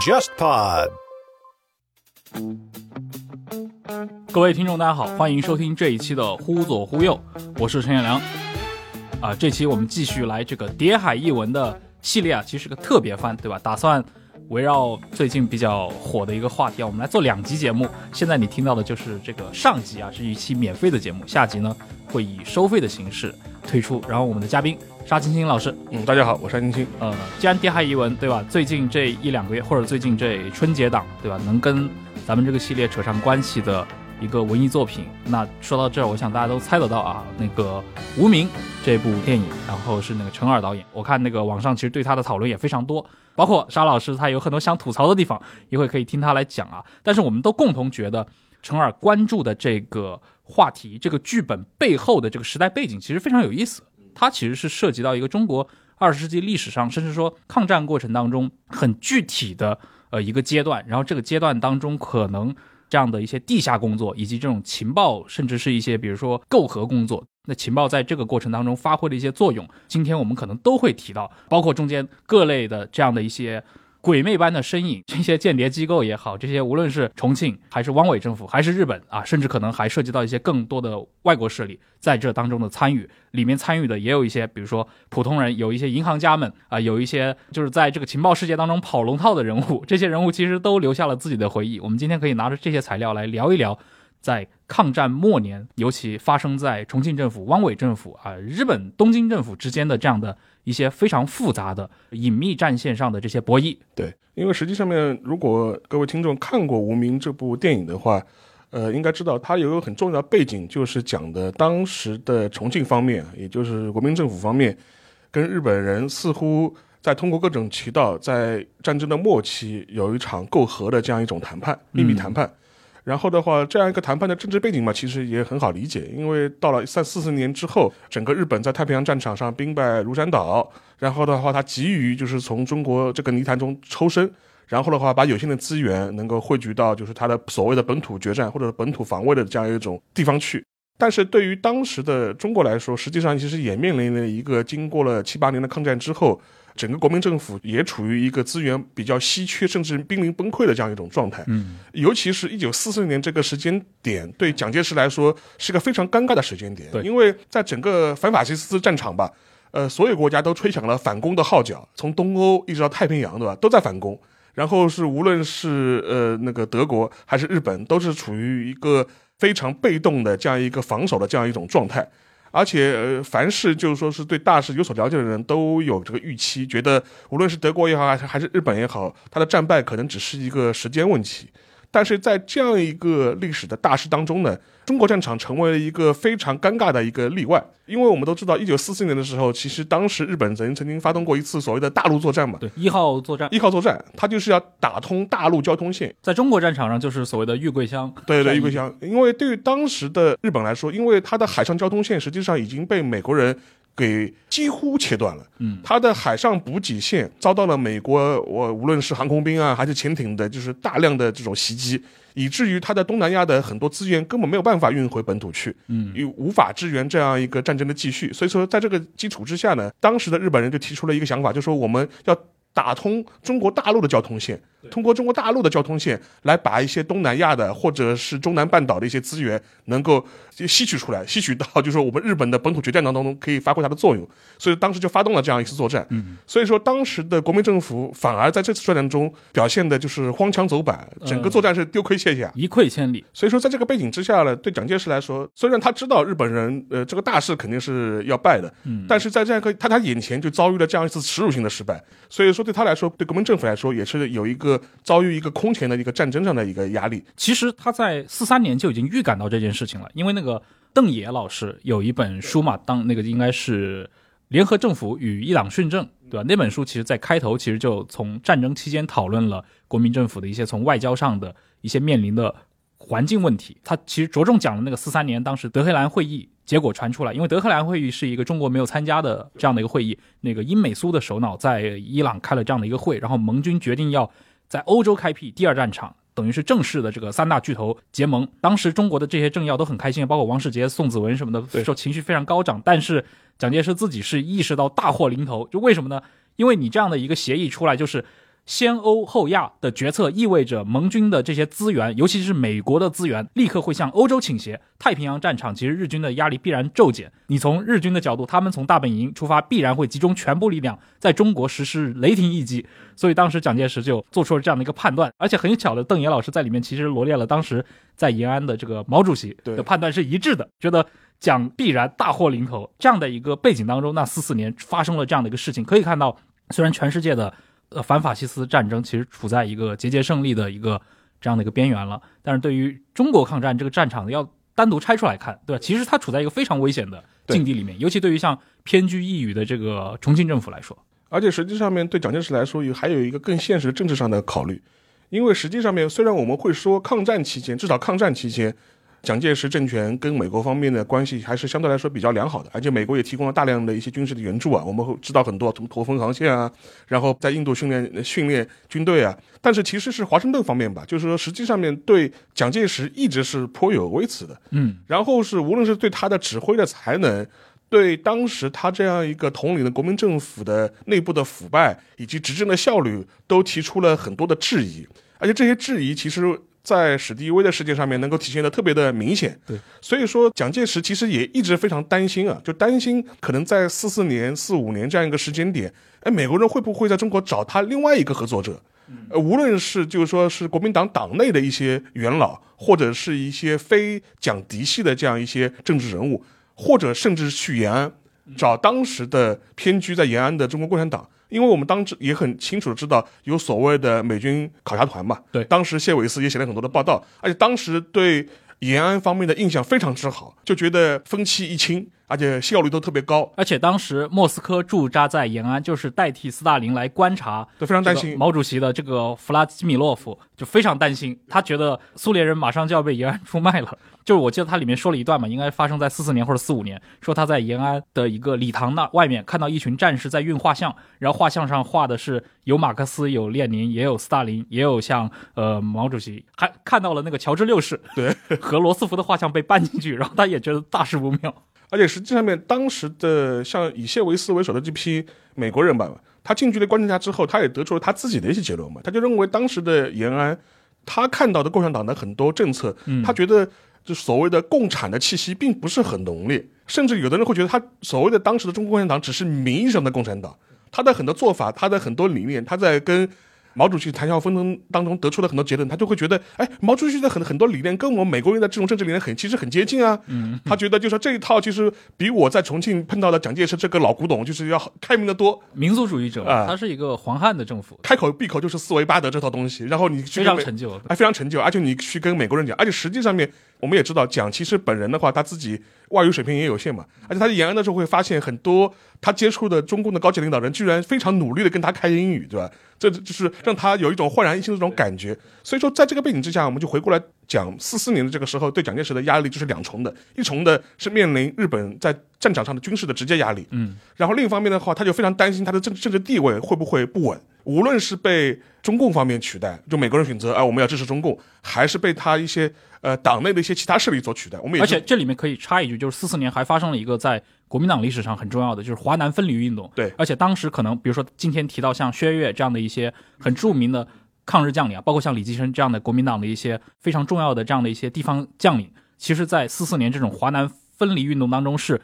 JustPod。各位听众，大家好，欢迎收听这一期的《忽左忽右》，我是陈彦良。啊，这期我们继续来这个《谍海译文》的系列啊，其实是个特别番，对吧？打算围绕最近比较火的一个话题啊，我们来做两集节目。现在你听到的就是这个上集啊，是一期免费的节目，下集呢会以收费的形式推出。然后我们的嘉宾沙青青老师，嗯，大家好，我是沙青青。呃，既然《谍海译文》对吧，最近这一两个月或者最近这春节档对吧，能跟咱们这个系列扯上关系的一个文艺作品，那说到这儿，我想大家都猜得到啊，那个《无名》这部电影，然后是那个陈耳导演，我看那个网上其实对他的讨论也非常多，包括沙老师他有很多想吐槽的地方，一会可以听他来讲啊。但是我们都共同觉得，陈耳关注的这个话题，这个剧本背后的这个时代背景其实非常有意思，它其实是涉及到一个中国二十世纪历史上，甚至说抗战过程当中很具体的呃一个阶段，然后这个阶段当中可能这样的一些地下工作，以及这种情报，甚至是一些比如说媾和工作，那情报在这个过程当中发挥的一些作用，今天我们可能都会提到，包括中间各类的这样的一些。鬼魅般的身影，这些间谍机构也好，这些无论是重庆还是汪伪政府，还是日本啊，甚至可能还涉及到一些更多的外国势力在这当中的参与。里面参与的也有一些，比如说普通人，有一些银行家们啊，有一些就是在这个情报世界当中跑龙套的人物。这些人物其实都留下了自己的回忆。我们今天可以拿着这些材料来聊一聊，在抗战末年，尤其发生在重庆政府、汪伪政府啊、日本东京政府之间的这样的一些非常复杂的隐秘战线上的这些博弈。对，因为实际上面，如果各位听众看过《无名》这部电影的话，呃，应该知道它有一个很重要背景，就是讲的当时的重庆方面，也就是国民政府方面，跟日本人似乎在通过各种渠道，在战争的末期有一场媾和的这样一种谈判，秘密谈判。然后的话，这样一个谈判的政治背景嘛，其实也很好理解，因为到了三四十年之后，整个日本在太平洋战场上兵败如山倒，然后的话，他急于就是从中国这个泥潭中抽身，然后的话，把有限的资源能够汇聚到就是他的所谓的本土决战或者本土防卫的这样一种地方去。但是对于当时的中国来说，实际上其实也面临了一个经过了七八年的抗战之后，整个国民政府也处于一个资源比较稀缺，甚至濒临崩溃的这样一种状态。嗯，尤其是一九四四年这个时间点，对蒋介石来说是个非常尴尬的时间点。对因为在整个反法西斯战场吧，呃，所有国家都吹响了反攻的号角，从东欧一直到太平洋，对吧，都在反攻。然后是无论是呃那个德国还是日本，都是处于一个非常被动的这样一个防守的这样一种状态。而且，呃，凡是就是说是对大事有所了解的人都有这个预期，觉得无论是德国也好，还是还是日本也好，它的战败可能只是一个时间问题。但是在这样一个历史的大事当中呢，中国战场成为了一个非常尴尬的一个例外，因为我们都知道，一九四四年的时候，其实当时日本曾曾经发动过一次所谓的大陆作战嘛，对，一号作战。一号作战，它就是要打通大陆交通线，在中国战场上就是所谓的玉桂香。对对，玉桂香，因为对于当时的日本来说，因为它的海上交通线实际上已经被美国人给几乎切断了。嗯，它的海上补给线遭到了美国我无论是航空兵啊还是潜艇的，就是大量的这种袭击，以至于它在东南亚的很多资源根本没有办法运回本土去。嗯，又无法支援这样一个战争的继续。所以说，在这个基础之下呢，当时的日本人就提出了一个想法，就说我们要打通中国大陆的交通线，通过中国大陆的交通线来把一些东南亚的或者是中南半岛的一些资源能够吸取出来，吸取到就是说我们日本的本土决战当中可以发挥它的作用。所以当时就发动了这样一次作战。嗯，所以说当时的国民政府反而在这次作战中表现的就是荒腔走板，整个作战是丢盔卸甲。一溃千里。所以说，在这个背景之下呢，对蒋介石来说，虽然他知道日本人呃这个大势肯定是要败的，嗯但是在这样一个他他眼前就遭遇了这样一次耻辱性的失败，所以说对他来说，对国民政府来说，也是有一个遭遇一个空前的一个战争上的一个压力。其实他在四三年就已经预感到这件事情了，因为那个邓野老师有一本书嘛，当那个应该是《联合政府与伊朗训政》，对吧？那本书其实在开头其实就从战争期间讨论了国民政府的一些从外交上的一些面临的环境问题。他其实着重讲了那个四三年当时德黑兰会议结果传出来，因为德黑兰会议是一个中国没有参加的这样的一个会议，那个英美苏的首脑在伊朗开了这样的一个会，然后盟军决定要在欧洲开辟第二战场。等于是正式的这个三大巨头结盟，当时中国的这些政要都很开心，包括王世杰、宋子文什么的，对说情绪非常高涨。但是蒋介石自己是意识到大祸临头，就为什么呢？因为你这样的一个协议出来，就是先欧后亚的决策意味着盟军的这些资源，尤其是美国的资源，立刻会向欧洲倾斜。太平洋战场其实日军的压力必然骤减。你从日军的角度，他们从大本营出发，必然会集中全部力量在中国实施雷霆一击。所以当时蒋介石就做出了这样的一个判断，而且很巧的，邓岩老师在里面其实罗列了当时在延安的这个毛主席的判断是一致的，觉得蒋必然大祸临头。这样的一个背景当中，那四四年发生了这样的一个事情，可以看到，虽然全世界的。呃，反法西斯战争其实处在一个节节胜利的一个这样的一个边缘了，但是对于中国抗战这个战场要单独拆出来看，对吧？其实它处在一个非常危险的境地里面，尤其对于像偏居一隅的这个重庆政府来说，而且实际上面对蒋介石来说，也还有一个更现实的政治上的考虑，因为实际上面虽然我们会说抗战期间，至少抗战期间。蒋介石政权跟美国方面的关系还是相对来说比较良好的，而且美国也提供了大量的一些军事的援助啊，我们会知道很多，从驼峰航线啊，然后在印度训练训练军队啊。但是其实是华盛顿方面吧，就是说实际上面对蒋介石一直是颇有微词的，嗯，然后是无论是对他的指挥的才能，对当时他这样一个统领的国民政府的内部的腐败以及执政的效率，都提出了很多的质疑，而且这些质疑其实。在史迪威的事件上面能够体现的特别的明显，对，所以说蒋介石其实也一直非常担心啊，就担心可能在四四年、四五年这样一个时间点，哎，美国人会不会在中国找他另外一个合作者？呃，无论是就是说是国民党党内的一些元老，或者是一些非蒋嫡系的这样一些政治人物，或者甚至去延安找当时的偏居在延安的中国共产党。因为我们当时也很清楚的知道有所谓的美军考察团嘛，对，当时谢伟思也写了很多的报道，而且当时对延安方面的印象非常之好，就觉得风气一清，而且效率都特别高，而且当时莫斯科驻扎在延安，就是代替斯大林来观察，对非常担心毛主席的这个弗拉基米洛夫就非常担心，他觉得苏联人马上就要被延安出卖了。就是我记得他里面说了一段嘛，应该发生在四四年 或者四五年，说他在延安的一个礼堂那外面看到一群战士在运画像，然后画像上画的是有马克思、有列宁、也有斯大林、也有像呃毛主席，还看到了那个乔治六世对和罗斯福的画像被搬进去，然后他也觉得大事不妙。而且实际上面当时的像以谢维斯为首的这批美国人吧，他近距离观察之后，他也得出了他自己的一些结论嘛，他就认为当时的延安，他看到的共产党的很多政策，他觉得。就所谓的共产的气息并不是很浓烈，甚至有的人会觉得他所谓的当时的中国共产党只是名义上的共产党，他的很多做法，他的很多理念，他在跟。毛主席谈笑风生当中得出了很多结论，他就会觉得，哎，毛主席的很很多理念跟我们美国人的这种政治理念很其实很接近啊。嗯，他觉得就说这一套其实比我在重庆碰到的蒋介石这个老古董就是要开明的多。民族主义者啊，他是一个黄汉的政府，开口闭口就是四维八德这套东西，然后你非常陈旧，哎，非常陈旧，而且你去跟美国人讲，而且实际上面我们也知道，蒋其实本人的话，他自己外语水平也有限嘛，而且他在延安的时候会发现很多他接触的中共的高级领导人居然非常努力的跟他开英语，对吧？这就是让他有一种焕然一新的这种感觉。所以说，在这个背景之下，我们就回过来讲四四年的这个时候，对蒋介石的压力就是两重的，一重的是面临日本在战场上的军事的直接压力，嗯，然后另一方面的话，他就非常担心他的政政治地位会不会不稳，无论是被中共方面取代，就美国人选择啊我们要支持中共，还是被他一些呃党内的一些其他势力所取代。我们也而且这里面可以插一句，就是四四年还发生了一个在。国民党历史上很重要的就是华南分离运动，对，而且当时可能，比如说今天提到像薛岳这样的一些很著名的抗日将领啊，包括像李济深这样的国民党的一些非常重要的这样的一些地方将领，其实，在四四年这种华南分离运动当中是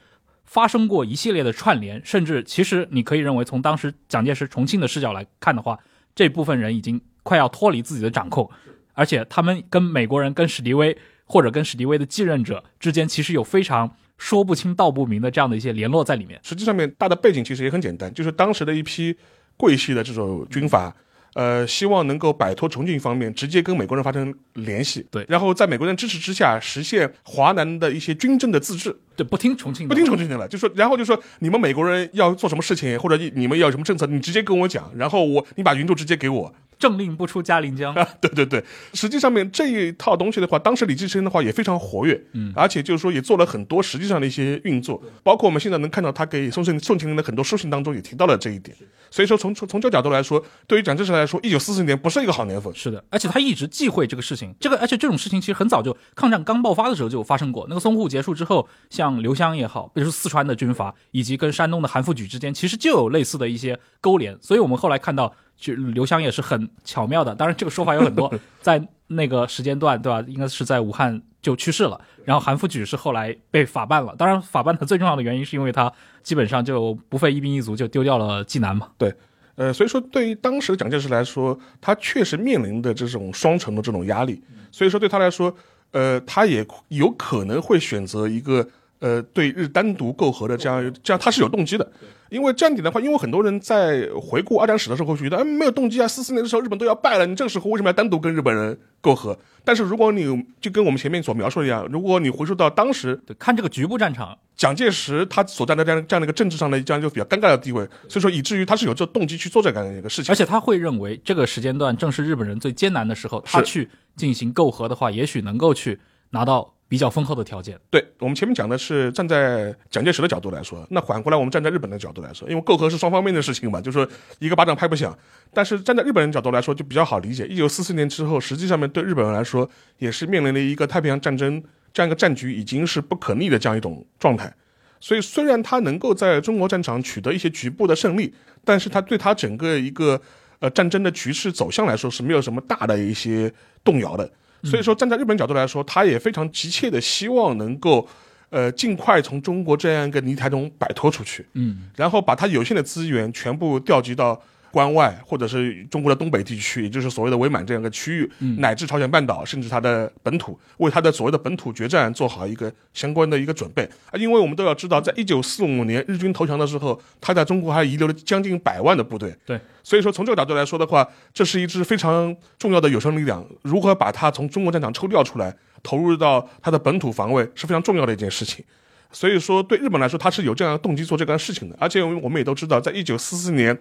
发生过一系列的串联，甚至其实你可以认为，从当时蒋介石重庆的视角来看的话，这部分人已经快要脱离自己的掌控，而且他们跟美国人、跟史迪威或者跟史迪威的继任者之间，其实有非常。说不清道不明的这样的一些联络在里面。实际上面大的背景其实也很简单，就是当时的一批桂系的这种军阀，呃，希望能够摆脱重庆方面，直接跟美国人发生联系。对，然后在美国人支持之下，实现华南的一些军政的自治。对，不听重庆，不听重庆的了，就说，然后就说你们美国人要做什么事情，或者你们要什么政策，你直接跟我讲，然后我你把云柱直接给我。政令不出嘉陵江。啊 对对对，实际上面这一套东西的话，当时李济深的话也非常活跃，嗯，而且就是说也做了很多实际上的一些运作，包括我们现在能看到他给宋庆宋庆龄的很多书信当中也提到了这一点。所以说从从从这个角度来说，对于蒋介石来说，一九四四年不是一个好年份。是的，而且他一直忌讳这个事情，这个而且这种事情其实很早就抗战刚爆发的时候就发生过。那个淞沪结束之后，像像刘湘也好，比如四川的军阀，以及跟山东的韩复榘之间，其实就有类似的一些勾连。所以我们后来看到，就刘湘也是很巧妙的。当然，这个说法有很多，在那个时间段，对吧？应该是在武汉就去世了。然后韩复榘是后来被法办了。当然，法办的最重要的原因是因为他基本上就不费一兵一卒就丢掉了济南嘛。对。呃，所以说对于当时的蒋介石来说，他确实面临的这种双重的这种压力。所以说对他来说，呃，他也有可能会选择一个呃对日单独媾和的这样这样，他是有动机的。因为这样点的话，因为很多人在回顾二战史的时候会觉得，哎，没有动机啊，四四年的时候日本都要败了，你这个时候为什么要单独跟日本人媾和？但是如果你就跟我们前面所描述的一样，如果你回溯到当时，对，看这个局部战场，蒋介石他所在的这样这样的一个政治上的这样一个比较尴尬的地位，所以说以至于他是有这动机去做这样一个事情，而且他会认为这个时间段正是日本人最艰难的时候，他去进行媾和的话，也许能够去拿到。比较丰厚的条件，对我们前面讲的是站在蒋介石的角度来说，那反过来我们站在日本的角度来说，因为媾和是双方面的事情嘛，就是说一个巴掌拍不响。但是站在日本人角度来说，就比较好理解。一九四四年之后，实际上面对日本人来说，也是面临了一个太平洋战争这样一个战局已经是不可逆的这样一种状态。所以虽然他能够在中国战场取得一些局部的胜利，但是他对他整个一个呃战争的局势走向来说是没有什么大的一些动摇的。所以说，站在日本角度来说，他也非常急切的希望能够，呃，尽快从中国这样一个泥潭中摆脱出去，嗯，然后把他有限的资源全部调集到。关外，或者是中国的东北地区，也就是所谓的伪满这样一个区域，乃至朝鲜半岛，甚至它的本土，为它的所谓的本土决战做好一个相关的一个准备啊！因为我们都要知道，在一九四五年日军投降的时候，他在中国还遗留了将近百万的部队。对，所以说从这个角度来说的话，这是一支非常重要的有生力量。如何把它从中国战场抽调出来，投入到它的本土防卫，是非常重要的一件事情。所以说，对日本来说，他是有这样的动机做这个事情的。而且我们也都知道，在一九四四年。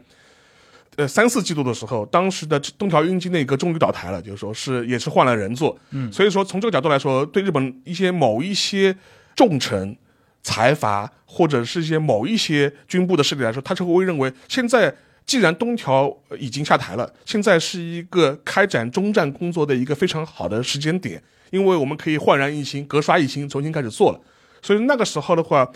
呃，三四季度的时候，当时的东条英机内阁终于倒台了，就是说是也是换了人做。嗯，所以说从这个角度来说，对日本一些某一些重臣、财阀或者是一些某一些军部的势力来说，他就会认为，现在既然东条已经下台了，现在是一个开展中战工作的一个非常好的时间点，因为我们可以焕然一新、格刷一新，重新开始做了。所以那个时候的话，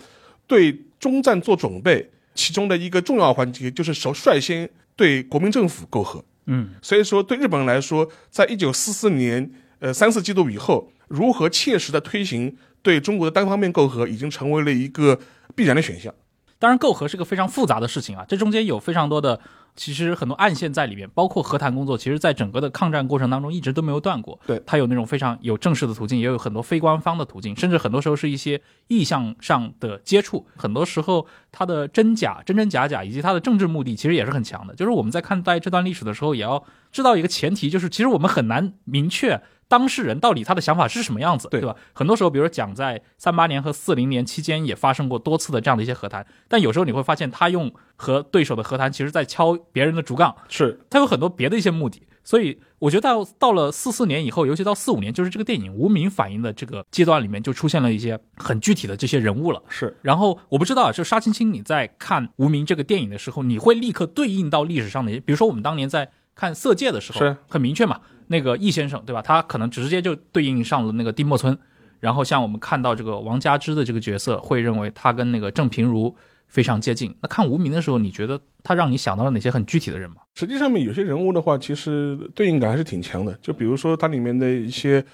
对中战做准备，其中的一个重要环节就是首率先。对国民政府媾和，嗯，所以说对日本人来说，在一九四四年，呃三四季度以后，如何切实的推行对中国的单方面媾和，已经成为了一个必然的选项。当然，媾和是个非常复杂的事情啊，这中间有非常多的，其实很多暗线在里面，包括和谈工作，其实在整个的抗战过程当中一直都没有断过。对，它有那种非常有正式的途径，也有很多非官方的途径，甚至很多时候是一些意向上的接触。很多时候，它的真假、真真假假，以及它的政治目的，其实也是很强的。就是我们在看待这段历史的时候，也要知道一个前提，就是其实我们很难明确。当事人到底他的想法是什么样子，对吧？很多时候，比如说讲在三八年和四零年期间也发生过多次的这样的一些和谈，但有时候你会发现，他用和对手的和谈，其实在敲别人的竹杠，是他有很多别的一些目的。所以，我觉得到到了四四年以后，尤其到四五年，就是这个电影无名反映的这个阶段里面，就出现了一些很具体的这些人物了。是，然后我不知道，就沙青青你在看无名这个电影的时候，你会立刻对应到历史上的，比如说我们当年在看色戒的时候，是很明确嘛。那个易先生，对吧？他可能直接就对应上了那个丁默村，然后像我们看到这个王佳芝的这个角色，会认为他跟那个郑平如非常接近。那看无名的时候，你觉得他让你想到了哪些很具体的人吗？实际上面有些人物的话，其实对应感还是挺强的。就比如说它里面的一些。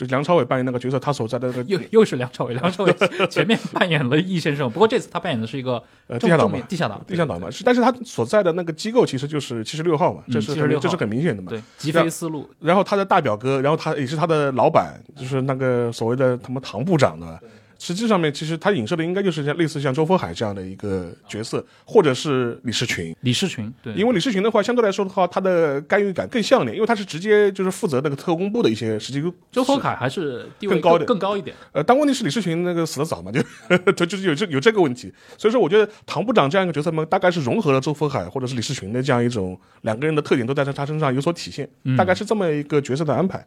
就梁朝伟扮演那个角色，他所在的那个又又是梁朝伟，梁朝伟 前面扮演了易先生，不过这次他扮演的是一个呃地下党嘛，地下党，地下党嘛，是，但是他所在的那个机构其实就是七十六号嘛，这是这是很明显的嘛，对，极飞思路。然后他的大表哥，然后他也是他的老板，就是那个所谓的他们唐部长的。实际上面，其实他影射的应该就是像类似像周佛海这样的一个角色，或者是李士群。李士群，对，因为李士群的话，相对来说的话，他的干预感更像点，因为他是直接就是负责那个特工部的一些实际。周佛海还是地位更高的，更高一点。呃，但问题是李士群那个死的早嘛，就就就是有这有这个问题，所以说我觉得唐部长这样一个角色嘛，大概是融合了周佛海或者是李士群的这样一种两个人的特点都在他身上有所体现，大概是这么一个角色的安排。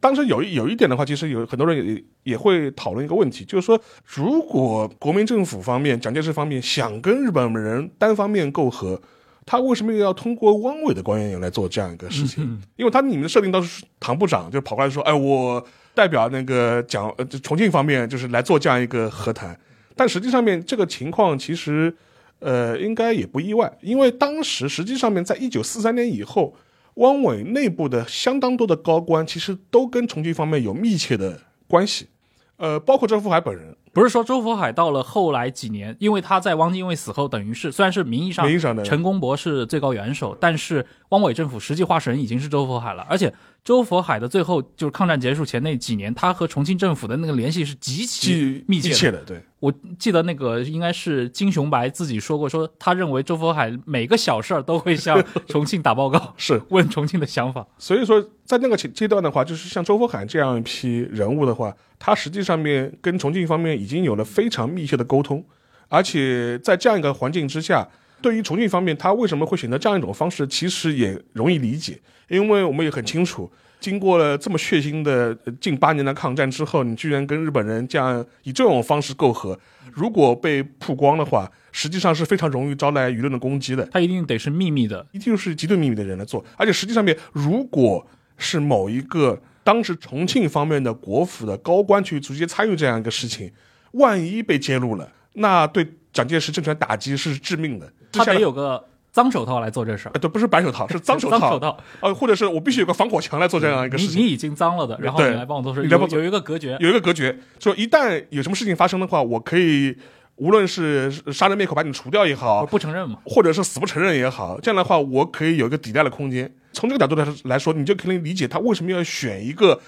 当时有有一点的话，其实有很多人也也会讨论一个问题，就是说，如果国民政府方面、蒋介石方面想跟日本人单方面媾和，他为什么又要通过汪伪的官员来做这样一个事情？因为他你们的设定都是唐部长就跑过来说，哎，我代表那个蒋呃重庆方面就是来做这样一个和谈。但实际上面这个情况其实，呃，应该也不意外，因为当时实际上面在一九四三年以后，汪伟内部的相当多的高官其实都跟重庆方面有密切的关系，呃，包括周福海本人。不是说周佛海到了后来几年，因为他在汪精卫死后，等于是虽然是名义上名义上的陈公博是最高元首，但是汪伪政府实际化身已经是周佛海了。而且周佛海的最后就是抗战结束前那几年，他和重庆政府的那个联系是极其密切的。切的，对，我记得那个应该是金雄白自己说过，说他认为周佛海每个小事儿都会向重庆打报告，是。问重庆的想法。所以说，在那个阶阶段的话，就是像周佛海这样一批人物的话，他实际上面跟重庆方面已经有了非常密切的沟通，而且在这样一个环境之下，对于重庆方面，他为什么会选择这样一种方式，其实也容易理解，因为我们也很清楚，经过了这么血腥的呃近八年的抗战之后，你居然跟日本人这样以这种方式媾和，如果被曝光的话，实际上是非常容易招来舆论的攻击的。他一定得是秘密的，一定是极度秘密的人来做。而且实际上面，如果是某一个当时重庆方面的国府的高官去直接参与这样一个事情，万一被揭露了，那对蒋介石政权打击是致命的。他得有个脏手套来做这事。对，不是白手套，是脏手套，脏手套，呃，或者是我必须有个防火墙来做这样一个事情。你你已经脏了的，然后你来帮我做事，有有一个隔绝。有一个隔绝，说一旦有什么事情发生的话，我可以无论是杀人灭口把你除掉也好，不承认嘛？或者是死不承认也好，这样的话，我可以有一个抵赖的空间。从这个角度来来说，你就可以理解他为什么要选一个，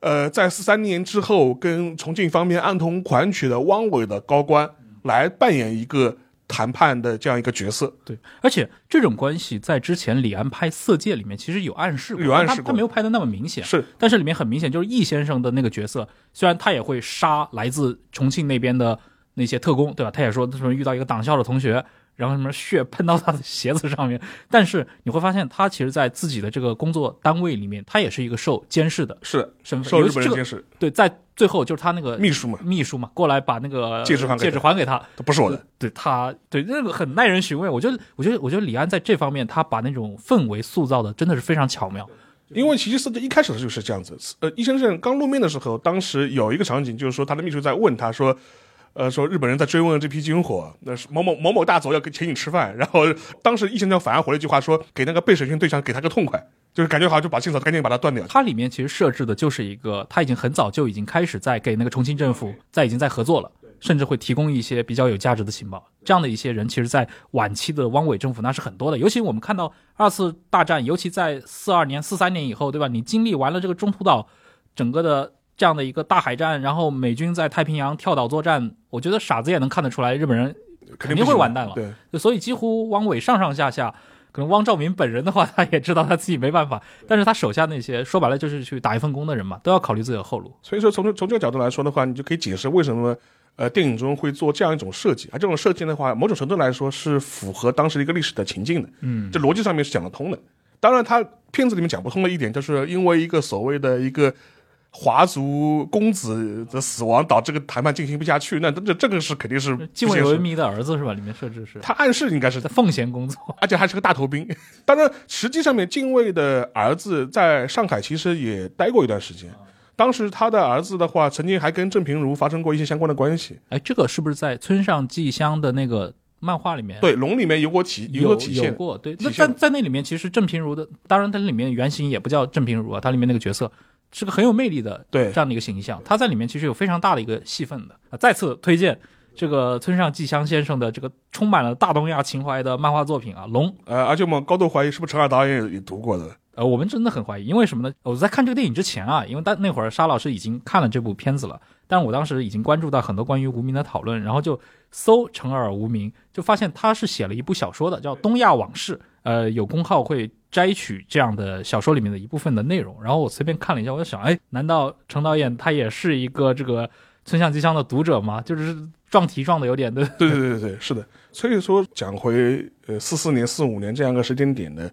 呃，在四三年之后跟重庆方面暗通款曲的汪伪的高官来扮演一个谈判的这样一个角色。对，而且这种关系在之前李安拍《色戒》里面其实有暗示过，有暗示过他他没有拍的那么明显，是，但是里面很明显就是易先生的那个角色，虽然他也会杀来自重庆那边的那些特工，对吧？他也说他说遇到一个党校的同学，然后什么血喷到他的鞋子上面，但是你会发现他其实，在自己的这个工作单位里面，他也是一个受监视的是身份，受日本人监视，对，在最后就是他那个秘书嘛，秘书嘛，过来把那个戒指还给他戒指还给他，都不是我的。对他，对那个很耐人寻味。我觉得，我觉得，我觉得李安在这方面，他把那种氛围塑造的真的是非常巧妙。因为其实四一开始就是这样子，呃，易先生刚露面的时候，当时有一个场景，就是说他的秘书在问他说，呃，说日本人在追问这批军火，那是某某某某大佐要跟请你吃饭，然后当时易先生反而回了一句话说，给那个被审讯对象给他个痛快，就是感觉好像就把线索赶紧把它断掉。它里面其实设置的就是一个，他已经很早就已经开始在给那个重庆政府在已经在合作了，甚至会提供一些比较有价值的情报。这样的一些人，其实，在晚期的汪伪政府那是很多的。尤其我们看到二次大战，尤其在四二年、四三年以后，对吧？你经历完了这个中途岛整个的这样的一个大海战，然后美军在太平洋跳岛作战，我觉得傻子也能看得出来，日本人肯定不会完蛋了。对，所以几乎汪伪上上下下，可能汪兆铭本人的话，他也知道他自己没办法，但是他手下那些说白了就是去打一份工的人嘛，都要考虑自己的后路。所以说从从这个角度来说的话，你就可以解释为什么呃电影中会做这样一种设计，而这种设计的话，某种程度来说是符合当时一个历史的情境的，嗯，这逻辑上面是讲得通的。当然，他片子里面讲不通的一点，就是因为一个所谓的一个华族公子的死亡，导致这个谈判进行不下去。那这这个是肯定是晋不现实伟文迷的儿子是吧？里面设置是他暗示应该是在奉贤工作，而且还是个大头兵。当然，实际上面近卫的儿子在上海其实也待过一段时间。当时他的儿子的话，曾经还跟郑平如发生过一些相关的关系。哎，这个是不是在村上纪香的那个漫画里面？对，龙里面有过体有过体现。有过，对。那在在那里面，其实郑平如的，当然它里面原型也不叫郑平如啊，它里面那个角色是个很有魅力的对这样的一个形象，他在里面其实有非常大的一个戏份的。啊，再次推荐这个村上纪香先生的这个充满了大东亚情怀的漫画作品啊，《龙》。呃，而且我们高度怀疑是不是陈尔导演也也读过的。呃，我们真的很怀疑，因为什么呢？我在看这个电影之前啊，因为当那会儿沙老师已经看了这部片子了，但是我当时已经关注到很多关于无名的讨论，然后就搜陈尔无名，就发现他是写了一部小说的，叫《东亚往事》。呃，有公号会摘取这样的小说里面的一部分的内容，然后我随便看了一下，我就想，哎，难道程导演他也是一个这个村上吉香的读者吗？就是撞题撞的有点的，对对对对对，是的。所以说讲回呃四四年、四五年这样一个时间点的，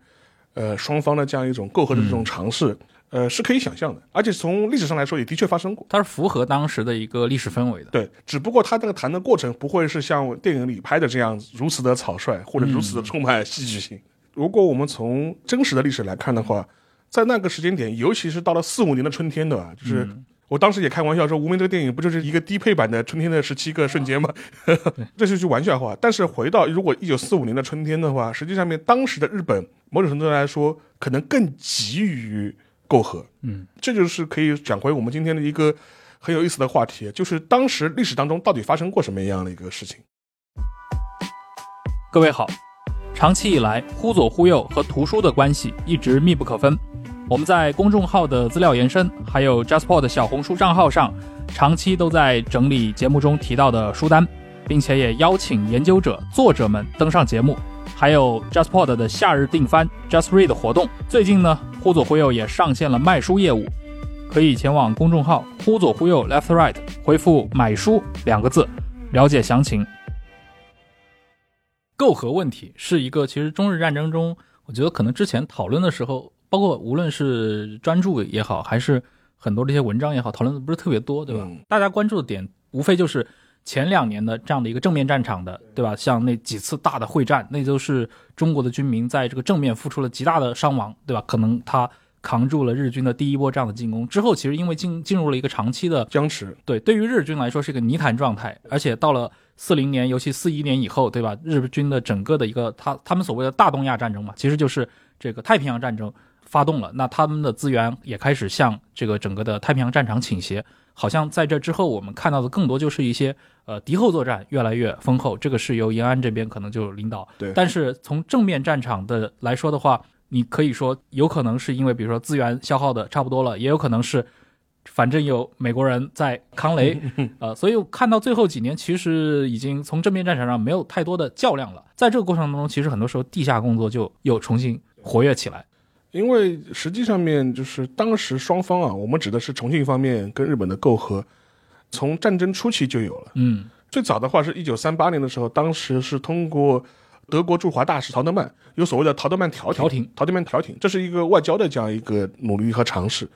呃双方的这样一种媾和的这种尝试，呃是可以想象的，而且从历史上来说也的确发生过。它是符合当时的一个历史氛围的。对，只不过他这个谈的过程不会是像电影里拍的这样如此的草率，或者如此的充满戏剧性。如果我们从真实的历史来看的话，在那个时间点，尤其是到了四五年的春天的，就是我当时也开玩笑说，《无名》这个电影不就是一个低配版的《春天的十七个瞬间》吗？这是句玩笑话。但是回到如果一九四五年的春天的话，实际上面当时的日本某种程度来说，可能更急于媾和。嗯，这就是可以讲回我们今天的一个很有意思的话题，就是当时历史当中到底发生过什么样的一个事情。各位好，长期以来，忽左忽右和图书的关系一直密不可分。我们在公众号的资料延伸，还有 JustPod 的小红书账号上，长期都在整理节目中提到的书单，并且也邀请研究者、作者们登上节目。还有 JustPod 的夏日订番 Just Read 活动，最近呢，忽左忽右也上线了卖书业务，可以前往公众号“忽左忽右 Left Right” 回复“买书”两个字，了解详情。媾和问题是一个，其实中日战争中，我觉得可能之前讨论的时候。包括无论是专注也好，还是很多这些文章也好，讨论的不是特别多，对吧？大家关注的点无非就是前两年的这样的一个正面战场的，对吧？像那几次大的会战，那都是中国的军民在这个正面付出了极大的伤亡，对吧？可能他扛住了日军的第一波这样的进攻之后，其实因为进进入了一个长期的僵持，对，对于日军来说是一个泥潭状态，而且到了四零年，尤其四一年以后，对吧？日军的整个的一个他他们所谓的大东亚战争嘛，其实就是这个太平洋战争。发动了，那他们的资源也开始向这个整个的太平洋战场倾斜。好像在这之后，我们看到的更多就是一些呃敌后作战越来越丰厚。这个是由延安这边可能就领导。对。但是从正面战场的来说的话，你可以说有可能是因为比如说资源消耗的差不多了，也有可能是反正有美国人在扛雷。呃，所以看到最后几年，其实已经从正面战场上没有太多的较量了。在这个过程当中，其实很多时候地下工作就又重新活跃起来。因为实际上面就是当时双方啊，我们指的是重庆方面跟日本的媾和，从战争初期就有了。嗯，最早的话是一九三八年的时候，当时是通过德国驻华大使陶德曼有所谓的陶德曼调调停，陶德曼调停，这是一个外交的这样一个努力和尝试，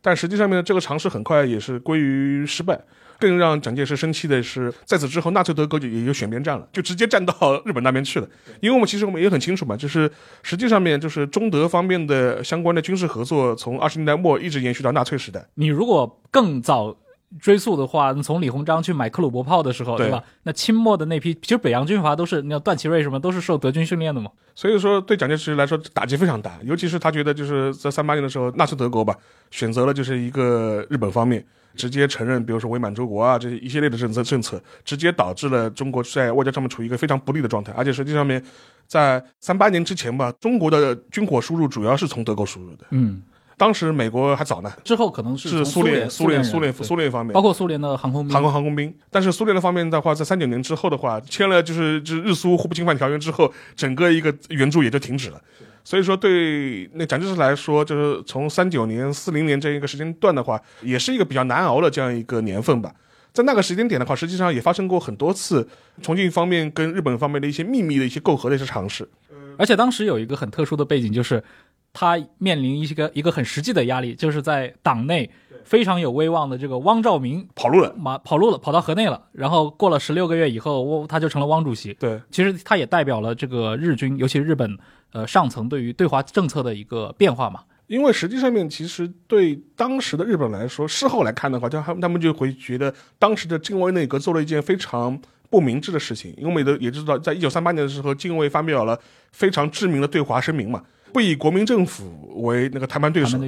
但实际上面这个尝试很快也是归于失败。更让蒋介石生气的是，在此之后，纳粹德国就也就选边站了，就直接站到 日本那边去了。因为我们其实我们也很清楚嘛，就是实际上面就是中德方面的相关的军事合作，从二十年代末一直延续到纳粹时代。你如果更早追溯的话，从李鸿章去买克虏伯炮的时候，对吧？那清末的那批，其实北洋军阀都是，你看段祺瑞什么都是受德军训练的嘛。所以说，对蒋介石来说打击非常大，尤其是他觉得就是在三八年的时候，纳粹德国吧选择了就是一个日本方面。直接承认，比如说伪满洲国啊，这些一系列的政策政策，直接导致了中国在外交上面处于一个非常不利的状态。而且实际上面，在三八年之前吧，中国的军火输入主要是从德国输入的。嗯，当时美国还早呢，之后可能是苏联、苏联、苏联、苏联方面，包括苏联的航空航空航空兵。但是苏联的方面的话，在三九年之后的话，签了就是就是日苏互不侵犯条约之后，整个一个援助也就停止了。所以说，对那蒋介石来说，就是从三九年、四零年这一个时间段的话，也是一个比较难熬的这样一个年份吧。在那个时间点的话，实际上也发生过很多次重庆方面跟日本方面的一些秘密的一些媾和的一些尝试。而且当时有一个很特殊的背景，就是他面临一个一个很实际的压力，就是在党内非常有威望的这个汪兆铭跑路了，马跑路了，跑到河内了。然后过了十六个月以后，汪他就成了汪主席。对，其实他也代表了这个日军，尤其日本。呃，上层对于对华政策的一个变化嘛？因为实际上面，其实对当时的日本来说，事后来看的话，就他们他们就会觉得当时的近卫内阁做了一件非常不明智的事情。因为我们也也知道，在一九三八年的时候，近卫发表了非常知名的对华声明嘛。不以国民政府为那个谈判对手，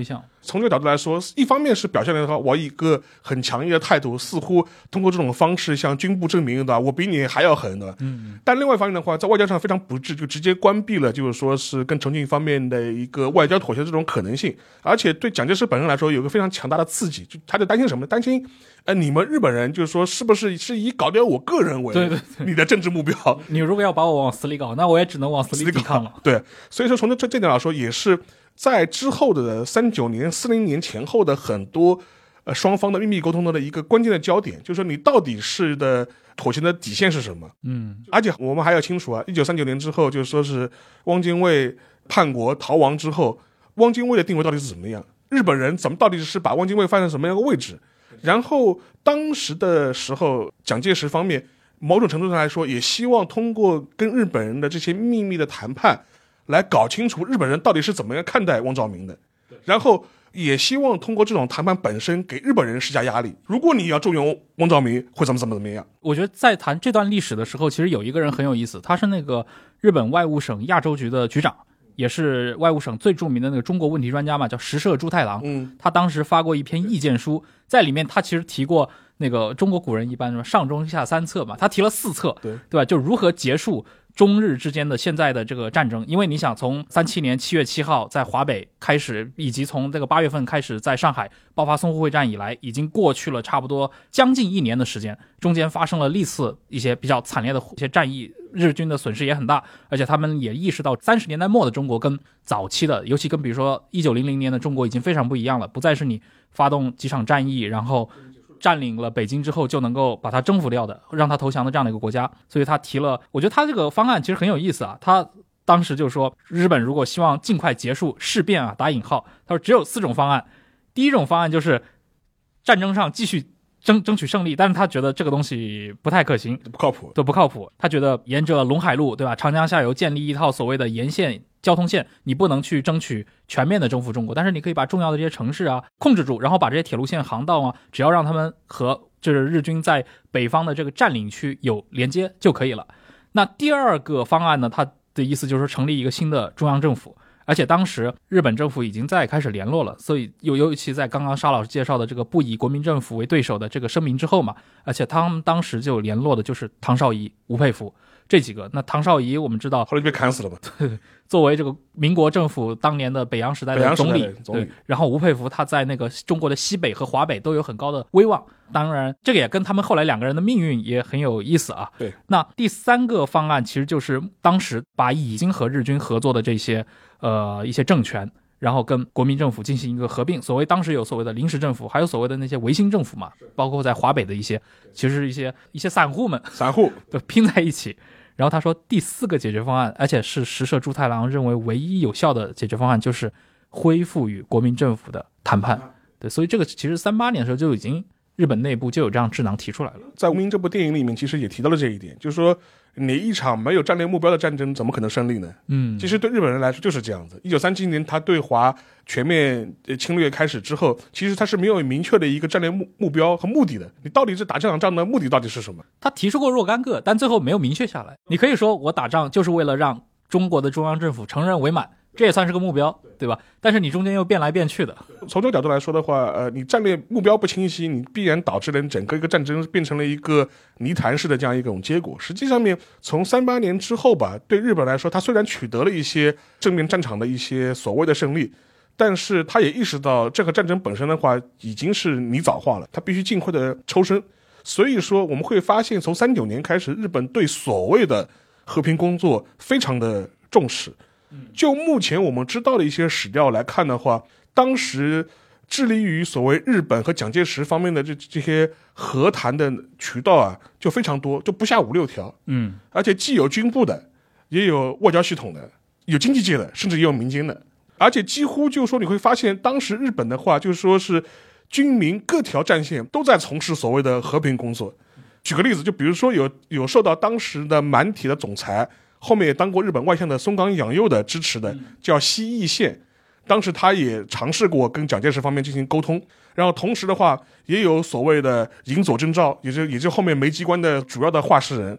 从这个角度来说，一方面是表现的话，我一个很强硬的态度，似乎通过这种方式向军部证明，对吧？我比你还要狠，对吧？嗯。但另外一方面的话，在外交上非常不智，就直接关闭了，就是说是跟重庆方面的一个外交妥协这种可能性。而且对蒋介石本人来说，有个非常强大的刺激，就他就担心什么？担心。哎，你们日本人就是说，是不是是以搞掉我个人为对对你的政治目标？你如果要把我往死里搞，那我也只能往死里抵抗了。对，所以说从这这这点来说，也是在之后的三九年、四零年前后的很多呃双方的秘密沟通的一个关键的焦点，就是说你到底是的妥协的底线是什么？嗯，而且我们还要清楚啊，一九三九年之后，就是说是汪精卫叛国逃亡之后，汪精卫的定位到底是怎么样？日本人怎么到底是把汪精卫放在什么样的位置？然后当时的时候，蒋介石方面某种程度上来说，也希望通过跟日本人的这些秘密的谈判，来搞清楚日本人到底是怎么样看待汪兆铭的。然后也希望通过这种谈判本身给日本人施加压力。如果你要重用汪兆铭，会怎么怎么怎么样？我觉得在谈这段历史的时候，其实有一个人很有意思，他是那个日本外务省亚洲局的局长，也是外务省最著名的那个中国问题专家嘛，叫石社朱太郎。嗯，他当时发过一篇意见书，在里面他其实提过那个中国古人一般说上中下三策嘛，他提了四策，对对吧？就如何结束中日之间的现在的这个战争，因为你想从三七年七月七号在华北开始，以及从这个八月份开始在上海爆发淞沪会战以来，已经过去了差不多将近一年的时间，中间发生了历次一些比较惨烈的一些战役，日军的损失也很大，而且他们也意识到三十年代末的中国跟早期的，尤其跟比如说一九零零年的中国已经非常不一样了，不再是你发动几场战役，然后占领了北京之后就能够把它征服掉的，让他投降的这样的一个国家。所以他提了，我觉得他这个方案其实很有意思啊。他当时就说，日本如果希望尽快结束事变啊，打引号，他说只有四种方案。第一种方案就是战争上继续争争取胜利，但是他觉得这个东西不太可行，不靠谱。都不靠谱。他觉得沿着陇海路，对吧？长江下游建立一套所谓的沿线交通线，你不能去争取全面的征服中国，但是你可以把重要的这些城市啊控制住，然后把这些铁路线航道啊，只要让他们和就是日军在北方的这个占领区有连接就可以了。那第二个方案呢，他的意思就是说成立一个新的中央政府。而且当时日本政府已经在开始联络了，所以尤尤其在刚刚沙老师介绍的这个不以国民政府为对手的这个声明之后嘛，而且他们当时就联络的就是唐绍仪、吴佩孚。这几个。那唐绍仪我们知道，后来就被砍死了嘛。作为这个民国政府当年的北洋时代的总理，总理对，然后吴佩孚他在那个中国的西北和华北都有很高的威望。当然，这个也跟他们后来两个人的命运也很有意思啊。对，那第三个方案其实就是当时把已经和日军合作的这些呃一些政权。然后跟国民政府进行一个合并，所谓当时有所谓的临时政府，还有所谓的那些维新政府嘛，包括在华北的一些，其实是一些一些散户们散户 都拼在一起。然后他说，第四个解决方案，而且是石社猪太郎认为唯一有效的解决方案，就是恢复与国民政府的谈判。对，所以这个其实三八年的时候就已经日本内部就有这样智囊提出来了。在《无名》这部电影里面，其实也提到了这一点，就是说，你一场没有战略目标的战争，怎么可能胜利呢？嗯，其实对日本人来说就是这样子。一九三七年，他对华全面呃侵略开始之后，其实他是没有明确的一个战略目目标和目的的。你到底是打这场仗的目的到底是什么？他提出过若干个，但最后没有明确下来。你可以说我打仗就是为了让中国的中央政府承认伪满，这也算是个目标，对吧？但是你中间又变来变去的，从这个角度来说的话，呃，你战略目标不清晰，你必然导致了整个一个战争变成了一个泥潭式的这样一种结果。实际上面，从三八年之后吧，对日本来说，他虽然取得了一些正面战场的一些所谓的胜利，但是他也意识到这个战争本身的话已经是泥沼化了，他必须尽快的抽身。所以说，我们会发现，从三九年开始，日本对所谓的和平工作非常的重视。就目前我们知道的一些史料来看的话，当时致力于所谓日本和蒋介石方面的这这些和谈的渠道啊，就非常多，就不下五六条。嗯，而且既有军部的，也有外交系统的，有经济界的，甚至也有民间的。而且几乎就是说，你会发现，当时日本的话，就是说是军民各条战线都在从事所谓的和平工作。举个例子，就比如说有有受到当时的满铁的总裁，后面也当过日本外相的松冈养佑的支持的，叫西义宪。当时他也尝试过跟蒋介石方面进行沟通，然后同时的话，也有所谓的尹佐正照，也就也就后面梅机关的主要的话事人。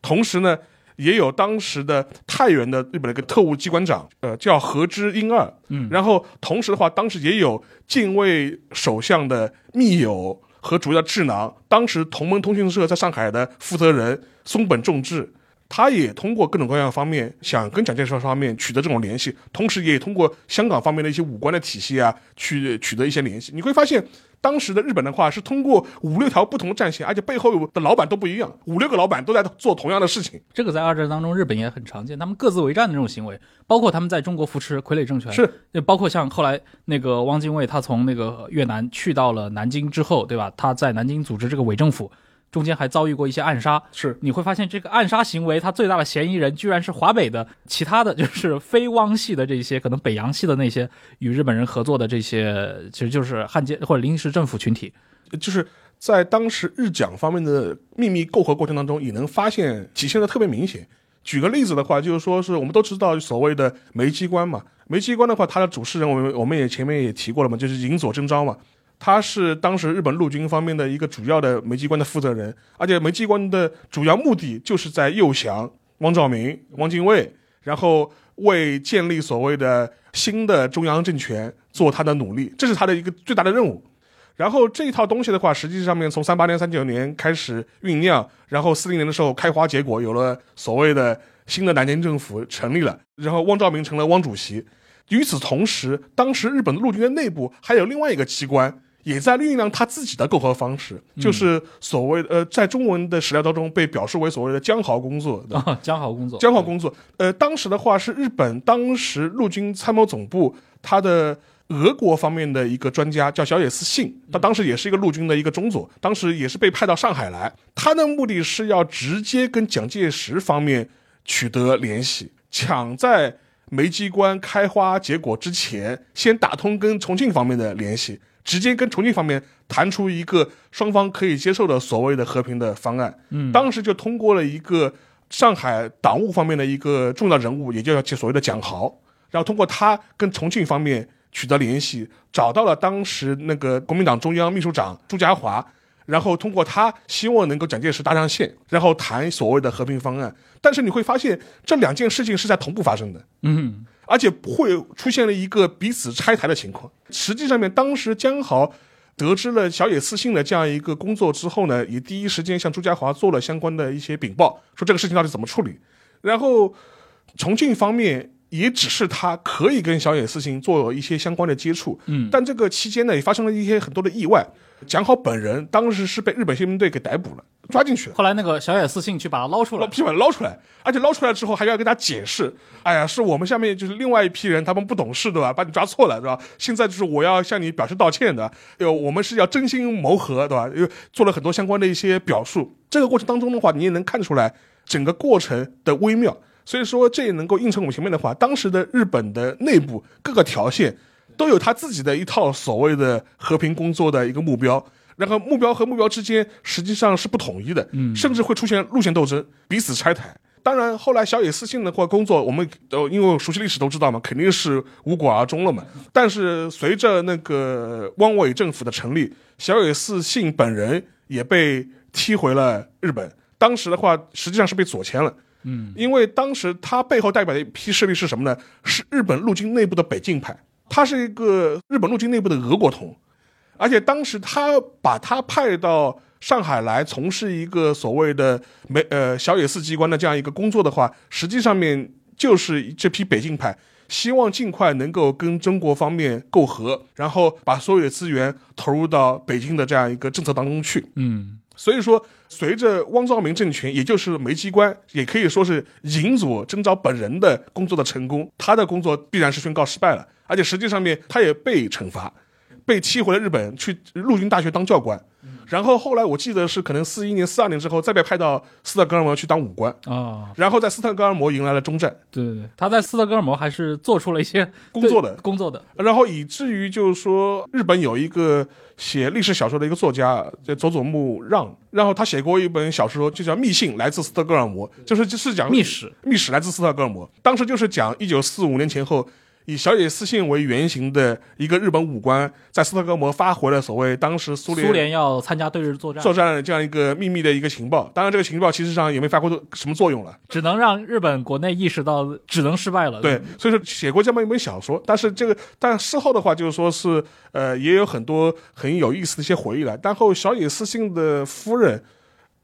同时呢，也有当时的太原的日本的一个特务机关长，呃，叫河之英二。嗯然后同时的话，当时也有近卫首相的密友和主要的智囊，当时同盟通讯社在上海的负责人松本重治。他也通过各种各样的方面想跟蒋介石方面取得这种联系，同时也通过香港方面的一些武官的体系啊，去取得一些联系。你会发现，当时的日本的话是通过五六条不同的战线，而且背后的老板都不一样，五六个老板都在做同样的事情。这个在二战当中日本也很常见，他们各自为战的这种行为，包括他们在中国扶持傀儡政权，是，就包括像后来那个汪精卫，他从那个越南去到了南京之后，对吧？他在南京组织这个伪政府，中间还遭遇过一些暗杀。是你会发现，这个暗杀行为，他最大的嫌疑人居然是华北的其他的就是非汪系的这些，可能北洋系的那些与日本人合作的这些，其实就是汉奸或者临时政府群体。就是在当时日蒋方面的秘密媾和过程当中，也能发现体现的特别明显。举个例子的话，就是说是我们都知道所谓的梅机关嘛，梅机关的话，它的主事人我们我们也前面也提过了嘛，就是银佐真昭嘛，他是当时日本陆军方面的一个主要的梅机关的负责人，而且梅机关的主要目的就是在诱降汪兆铭、汪精卫，然后为建立所谓的新的中央政权做他的努力，这是他的一个最大的任务。然后这一套东西的话，实际上面从三八年、三九年开始酝酿，然后四零年的时候开花结果，有了所谓的新的南京政府成立了，然后汪兆铭成了汪主席。与此同时，当时日本陆军的内部还有另外一个机关，也在酝酿他自己的构和方式，就是所谓呃，在中文的史料当中被表示为所谓的江豪工作。啊，江豪工作，江豪工作。呃，当时的话是日本当时陆军参谋总部他的。俄国方面的一个专家叫小野寺信，他当时也是一个陆军的一个中佐，当时也是被派到上海来。他的目的是要直接跟蒋介石方面取得联系，抢在梅机关开花结果之前，先打通跟重庆方面的联系，直接跟重庆方面谈出一个双方可以接受的所谓的和平的方案。嗯，当时就通过了一个上海党务方面的一个重要人物，也就叫所谓的蒋豪，然后通过他跟重庆方面。取得联系，找到了当时那个国民党中央秘书长朱家骅，然后通过他希望能够蒋介石搭上线，然后谈所谓的和平方案。但是你会发现这两件事情是在同步发生的，嗯，而且会出现了一个彼此拆台的情况。实际上面，当时江豪得知了小野寺信的这样一个工作之后呢，也第一时间向朱家华做了相关的一些禀报，说这个事情到底怎么处理。然后重庆方面。也只是他可以跟小野寺信做一些相关的接触，嗯，但这个期间呢，也发生了一些很多的意外。蒋好本人当时是被日本宪兵队给逮捕了，抓进去了。后来那个小野寺信去把他捞出来，去把他捞出来，而且捞出来之后还要跟他解释，哎呀，是我们下面就是另外一批人，他们不懂事，对吧？把你抓错了，对吧？现在就是我要向你表示道歉的，有我们是要真心谋和，对吧？又做了很多相关的一些表述。这个过程当中的话，你也能看出来整个过程的微妙。所以说，这也能够映衬我们前面的话。当时的日本的内部各个条线都有他自己的一套所谓的和平工作的一个目标，然后目标和目标之间实际上是不统一的，嗯，甚至会出现路线斗争，彼此拆台。当然，后来小野寺信的话工作，我们呃因为熟悉历史都知道嘛，肯定是无果而终了嘛。但是随着那个汪伪政府的成立，小野寺信本人也被踢回了日本。当时的话，实际上是被左迁了。嗯，因为当时他背后代表的一批势力是什么呢？是日本陆军内部的北进派，他是一个日本陆军内部的俄国通，而且当时他把他派到上海来从事一个所谓的没呃小野寺机关的这样一个工作的话，实际上面就是这批北进派希望尽快能够跟中国方面媾和，然后把所有的资源投入到北京的这样一个政策当中去。嗯。所以说，随着汪兆铭政权，也就是梅机关，也可以说是尹佐征召本人的工作的成功，他的工作必然是宣告失败了，而且实际上面他也被惩罚。被踢回了日本，去陆军大学当教官，然后后来我记得是可能四一年、四二年之后再被派到斯德哥尔摩去当武官啊，然后在斯德哥尔摩迎来了中战。对对对，他在斯德哥尔摩还是做出了一些工作的工作的，然后以至于就是说，日本有一个写历史小说的一个作家叫佐佐木让，然后他写过一本小说，就叫《密信来自斯德哥尔摩》，就是就是讲密史，密史来自斯德哥尔摩，当时就是讲一九四五年前后。以小野寺信为原型的一个日本武官，在斯特哥尔摩发回了所谓当时苏联苏联要参加对日作战作战的这样一个秘密的一个情报。当然，这个情报其实上也没发挥什么作用了，只能让日本国内意识到只能失败了。对，所以说写过这么一本小说，但是这个但事后的话，就是说是呃，也有很多很有意思的一些回忆了。但后小野寺信的夫人。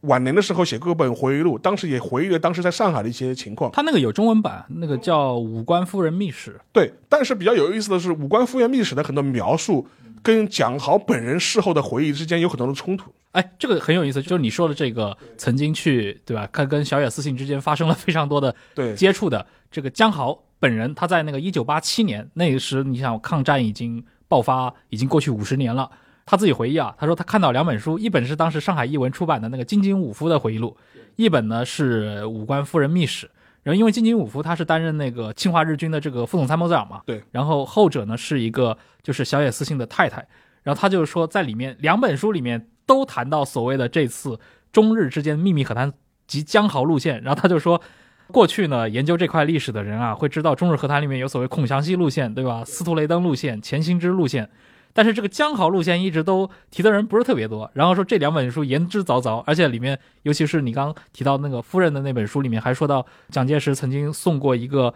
晚年的时候写过本回忆录，当时也回忆了当时在上海的一些情况。他那个有中文版，那个叫《武官夫人秘史》。对，但是比较有意思的是，《武官夫人秘史》的很多描述跟蒋豪本人事后的回忆之间有很多的冲突。哎，这个很有意思，就是你说的这个曾经去对吧？他跟小野私信之间发生了非常多的对接触的这个江豪本人，他在那个一九八七年那时，你想抗战已经爆发，已经过去五十年了。他自己回忆啊，他说他看到两本书，一本是当时上海译文出版的那个金井武夫的回忆录，一本呢是《武官夫人秘史》。然后因为金井武夫他是担任那个侵华日军的这个副总参谋长嘛，对。然后后者呢是一个就是小野私信的太太。然后他就是说在里面两本书里面都谈到所谓的这次中日之间秘密和谈及江豪路线。然后他就说，过去呢，研究这块历史的人啊，会知道中日和谈里面有所谓孔祥熙路线，对吧？司徒雷登路线、钱新之路线，但是这个江豪路线一直都提的人不是特别多。然后说这两本书言之凿凿，而且里面尤其是你刚提到那个夫人的那本书里面，还说到蒋介石曾经送过一个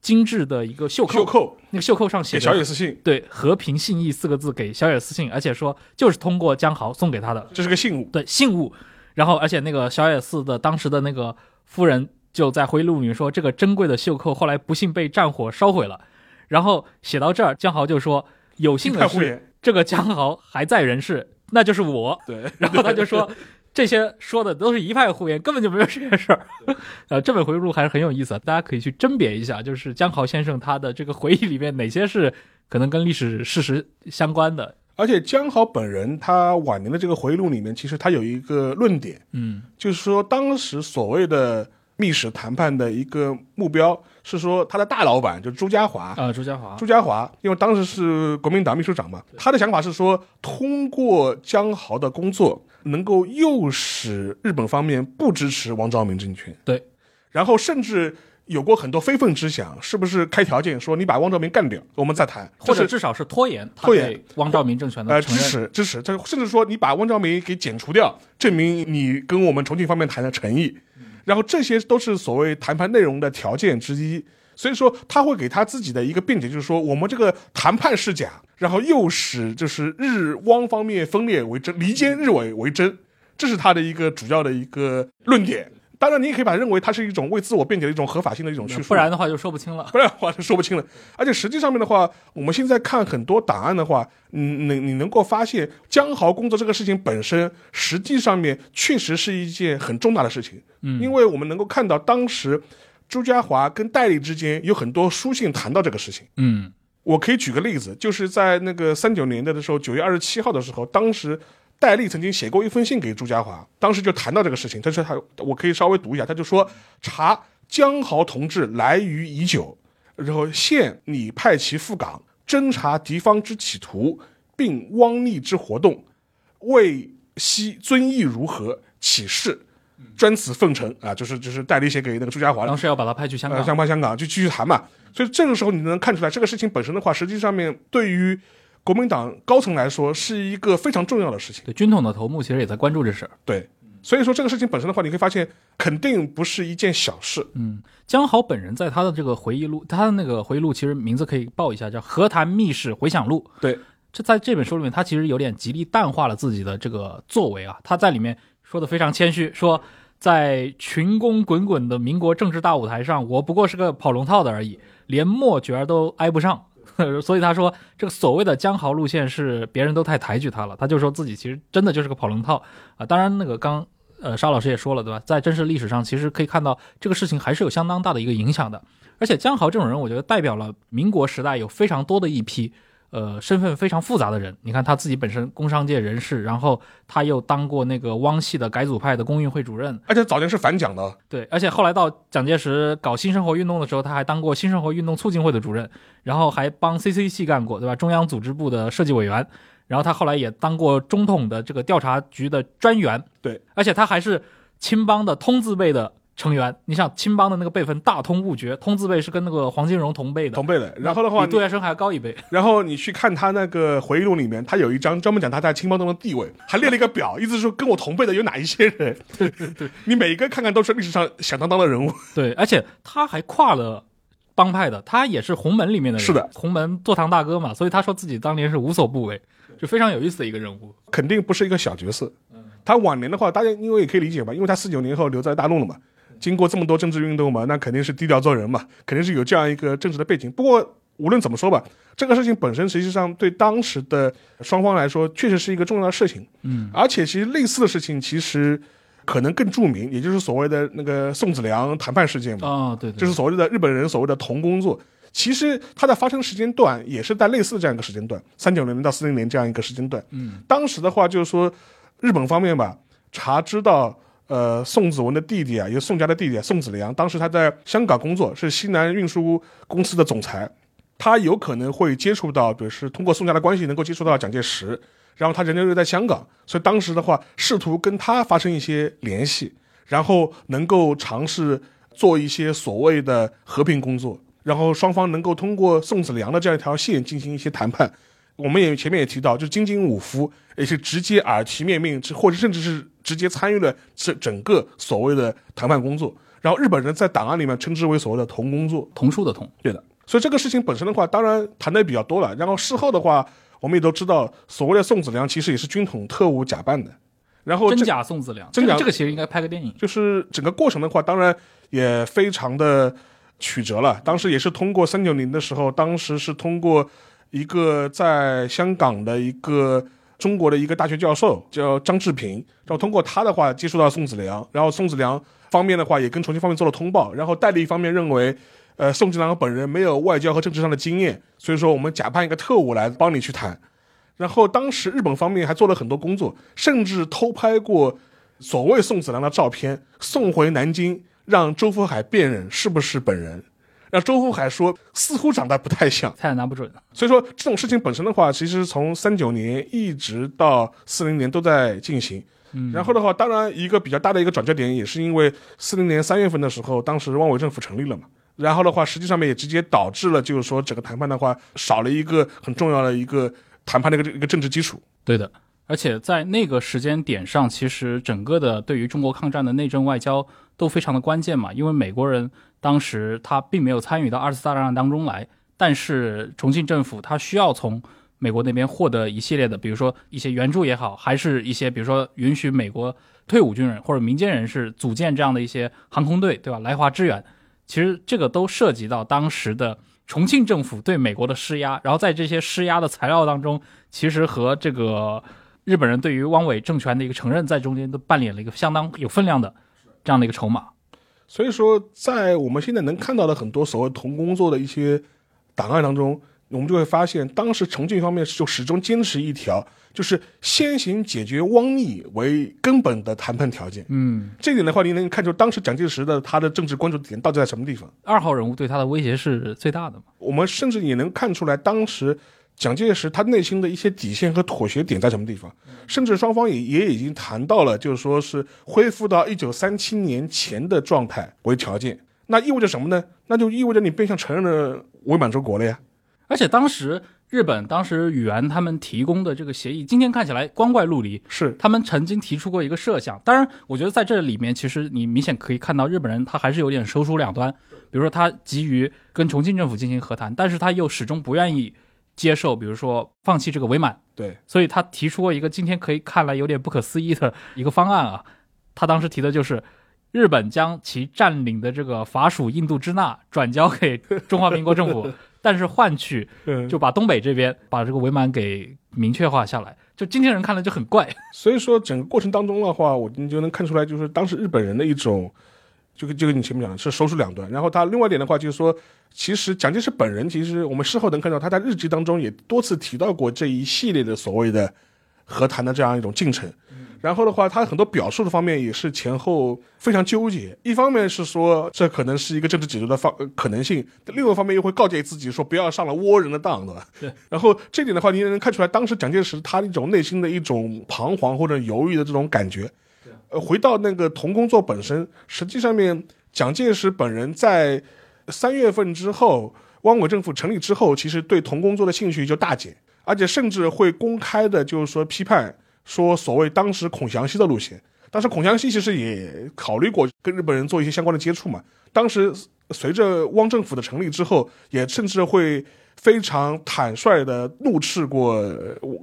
精致的一个袖扣，袖 扣那个袖扣上写给小野私信，对“和平信义”四个字给小野私信，而且说就是通过江豪送给他的。这是个信物。对信物，然后而且那个小野寺的当时的那个夫人就在回忆录里面说，这个珍贵的袖扣后来不幸被战火烧毁了。然后写到这儿，江豪就说：“有幸的是，这个江豪还在人世，那就是我。对，” 然后他就说。这些说的都是一派胡言，根本就没有这件事儿。呃，这本回忆录还是很有意思的，大家可以去甄别一下，就是江豪先生他的这个回忆里面哪些是可能跟历史事实相关的。而且江豪本人他晚年的这个回忆录里面，其实他有一个论点，嗯就是说当时所谓的密使谈判的一个目标是说他的大老板就是朱家华，啊，朱家华，朱家华，因为当时是国民党秘书长嘛，他的想法是说，通过江豪的工作，能够诱使日本方面不支持王兆明政权。对，然后甚至有过很多非分之想，是不是开条件说你把汪兆明干掉，我们再谈，或者至少是拖延他拖延。对汪兆明政权的呃支。持支持，这甚至说你把汪兆明给剪除掉，证明你跟我们重庆方面谈的诚意。然后这些都是所谓谈判内容的条件之一。所以说他会给他自己的一个辩解，就是说我们这个谈判是假，然后又使就是日汪方面分裂为真，离间日伪为真，这是他的一个主要的一个论点。当然，你也可以把它认为它是一种为自我辩解的一种合法性的一种叙述，不然的话就说不清了。不然的话就说不清了。而且实际上面的话，我们现在看很多档案的话，你，你你能够发现江豪工作这个事情本身，实际上面确实是一件很重大的事情。嗯因为我们能够看到当时朱家华跟戴笠之间有很多书信谈到这个事情。嗯我可以举个例子，就是在那个三九年代的时候，九月二十七号的时候，当时戴笠曾经写过一封信给朱家骅，当时就谈到这个事情。他说他，我可以稍微读一下，他就说：“查江豪同志来渝已久，然后现拟派其赴港侦查敌方之企图，并汪逆之活动，为悉遵义如何，起事。”专此奉承啊，就是就是戴笠写给那个朱家骅的当时要把他派去香呃，港。香港香港就继续谈嘛。所以这个时候你能看出来，这个事情本身的话，实际上面对于国民党高层来说是一个非常重要的事情。对，军统的头目其实也在关注这事儿。对，所以说这个事情本身的话，你会发现肯定不是一件小事。嗯，江豪本人在他的这个回忆录，他的那个回忆录其实名字可以报一下，叫《和谈密室回想录》。对，这在这本书里面，他其实有点极力淡化了自己的这个作为啊。他在里面说的非常谦虚，说在群攻滚滚的民国政治大舞台上，我不过是个跑龙套的而已，连末角儿都挨不上。所以他说，这个所谓的江豪路线是别人都太抬举他了，他就说自己其实真的就是个跑龙套啊。当然，那个刚呃沙老师也说了，对吧？在真实历史上，其实可以看到这个事情还是有相当大的一个影响的。而且江豪这种人，我觉得代表了民国时代有非常多的一批呃身份非常复杂的人。你看他自己本身工商界人士，然后他又当过那个汪系的改组派的工运会主任，而且早年是反蒋的，对，而且后来到蒋介石搞新生活运动的时候，他还当过新生活运动促进会的主任，然后还帮 CC 系干过，对吧？中央组织部的设计委员，然后他后来也当过中统的这个调查局的专员，对，而且他还是青帮的通字辈的成员。你想青帮的那个辈分大通不绝，通字辈是跟那个黄金荣同辈的，同辈的。然后的话比，杜月笙还要高一辈。然后你去看他那个回忆录里面，他有一张专门讲他在青帮中的地位，还列了一个表，意思是说跟我同辈的有哪一些人。对对对，你每一个看看都是历史上响当当的人物。对，而且他还跨了帮派的，他也是洪门里面的人，是的，洪门坐堂大哥嘛，所以他说自己当年是无所不为，就非常有意思的一个人物。肯定不是一个小角色。他晚年的话，大家因为也可以理解吧，因为他四九年后留在大陆了嘛，经过这么多政治运动嘛，那肯定是低调做人嘛，肯定是有这样一个政治的背景。不过无论怎么说吧，这个事情本身实际上对当时的双方来说，确实是一个重要的事情。嗯，而且其实类似的事情，其实可能更著名，也就是所谓的那个宋子良谈判事件嘛。哦，对对，就是所谓的日本人所谓的同工作。其实它的发生时间段也是在类似这样一个时间段，三九零年到四零年这样一个时间段。嗯，当时的话就是说，日本方面吧，查知道，呃，宋子文的弟弟啊，也是宋家的弟弟宋子良，当时他在香港工作，是西南运输公司的总裁，他有可能会接触到，比如是通过宋家的关系能够接触到蒋介石，然后他人家又在香港，所以当时的话试图跟他发生一些联系，然后能够尝试做一些所谓的和平工作，然后双方能够通过宋子良的这样一条线进行一些谈判。我们也前面也提到，就是金井武夫也是直接耳提面命，或者甚至是直接参与了这整个所谓的谈判工作。然后日本人在档案里面称之为所谓的“同工作”，同书的同，对的。所以这个事情本身的话，当然谈的比较多了。然后事后的话，我们也都知道，所谓的宋子良其实也是军统特务假扮的。然后真假宋子良，真假这个其实应该拍个电影。就是整个过程的话，当然也非常的曲折了。当时也是通过三九零的时候，当时是通过。一个在香港的一个中国的一个大学教授叫张志平，然后通过他的话接触到宋子良，然后宋子良方面的话也跟重庆方面做了通报，然后戴笠一方面认为，呃，宋子良本人没有外交和政治上的经验，所以说我们假扮一个特务来帮你去谈。然后当时日本方面还做了很多工作，甚至偷拍过所谓宋子良的照片送回南京，让周福海辨认是不是本人。让周福海说，似乎长得不太像，他也拿不准。所以说这种事情本身的话，其实从三九年一直到四零年都在进行。嗯，然后的话，当然一个比较大的一个转折点，也是因为四零年三月份的时候，当时汪伪政府成立了嘛。然后的话，实际上面也直接导致了，就是说整个谈判的话，少了一个很重要的一个谈判的一个一个政治基础。对的，而且在那个时间点上，其实整个的对于中国抗战的内政外交都非常的关键嘛，因为美国人。当时他并没有参与到二次大战当中来，但是重庆政府他需要从美国那边获得一系列的，比如说一些援助也好，还是一些比如说允许美国退伍军人或者民间人士组建这样的一些航空队，对吧？来华支援，其实这个都涉及到当时的重庆政府对美国的施压，然后在这些施压的材料当中，其实和这个日本人对于汪伪政权的一个承认在中间都扮演了一个相当有分量的这样的一个筹码。所以说，在我们现在能看到的很多所谓同工作的一些档案当中，我们就会发现，当时重庆方面就始终坚持一条，就是先行解决汪逆为根本的谈判条件。嗯，这点的话，您能看出当时蒋介石的他的政治关注点到底在什么地方？二号人物对他的威胁是最大的嘛？我们甚至也能看出来，当时。蒋介石他内心的一些底线和妥协点在什么地方？甚至双方也也已经谈到了，就是说是恢复到一九三七年前的状态为条件。那意味着什么呢？那就意味着你变相承认了伪满洲国了呀。而且当时日本当时宇安他们提供的这个协议，今天看起来光怪陆离。是他们曾经提出过一个设想，当然，我觉得在这里面其实你明显可以看到日本人他还是有点手鼠两端。比如说他急于跟重庆政府进行和谈，但是他又始终不愿意。接受，比如说放弃这个伪满，对，所以他提出过一个今天可以看来有点不可思议的一个方案啊。他当时提的就是，日本将其占领的这个法属印度支那转交给中华民国政府，但是换取就把东北这边把这个伪满给明确化下来。就今天人看来就很怪。所以说整个过程当中的话，我你就能看出来，就是当时日本人的一种。就跟就跟你前面讲的是手鼠两端，然后他另外一点的话就是说，其实蒋介石本人其实我们事后能看到他在日记当中也多次提到过这一系列的所谓的和谈的这样一种进程，然后的话他很多表述的方面也是前后非常纠结，一方面是说这可能是一个政治解决的方可能性，另外一方面又会告诫自己说不要上了倭人的当，对吧？对。然后这点的话，你也能看出来当时蒋介石他一种内心的一种彷徨或者犹豫的这种感觉。呃，回到那个同工作本身，实际上面，蒋介石本人在三月份之后，汪伪政府成立之后，其实对同工作的兴趣就大减，而且甚至会公开的，就是说批判说所谓当时孔祥熙的路线。当时孔祥熙其实也考虑过跟日本人做一些相关的接触嘛。当时随着汪政府的成立之后，也甚至会非常坦率的怒斥过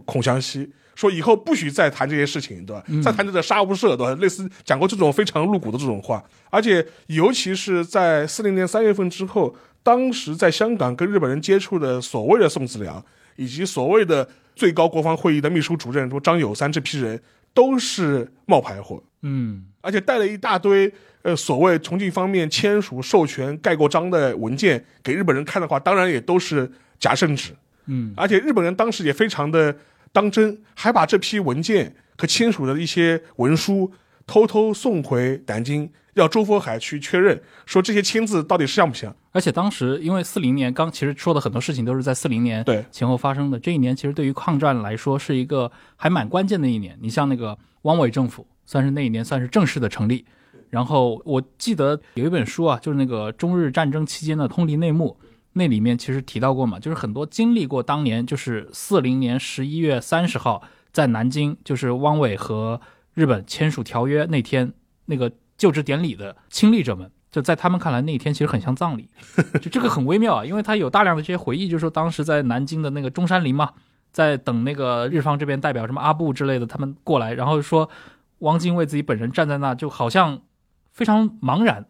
孔祥熙。说以后不许再谈这些事情，对吧？再谈这个杀无赦，对吧？类似讲过这种非常露骨的这种话，而且尤其是在四零年三月份之后，当时在香港跟日本人接触的所谓的宋子良，以及所谓的最高国防会议的秘书主任说张友三这批人，都是冒牌货，嗯，而且带了一大堆呃所谓重庆方面签署授权盖过章的文件给日本人看的话，当然也都是假圣旨，嗯，而且日本人当时也非常的。当真，还把这批文件和签署的一些文书偷偷送回南京，要周佛海去确认，说这些签字到底是像不像？而且当时因为四零年刚，其实说的很多事情都是在四零年对前后发生的。这一年其实对于抗战来说是一个还蛮关键的一年。你像那个汪伪政府，算是那一年算是正式的成立。然后我记得有一本书啊，就是那个中日战争期间的通敌内幕，那里面其实提到过嘛，就是很多经历过当年就是四零年十一月三十号在南京，就是汪伪和日本签署条约那天那个就职典礼的亲历者们。就在他们看来，那天其实很像葬礼，就这个很微妙啊，因为他有大量的这些回忆，就是说当时在南京的那个中山陵嘛，在等那个日方这边代表什么阿布之类的他们过来，然后说汪精卫自己本人站在那，就好像非常茫然，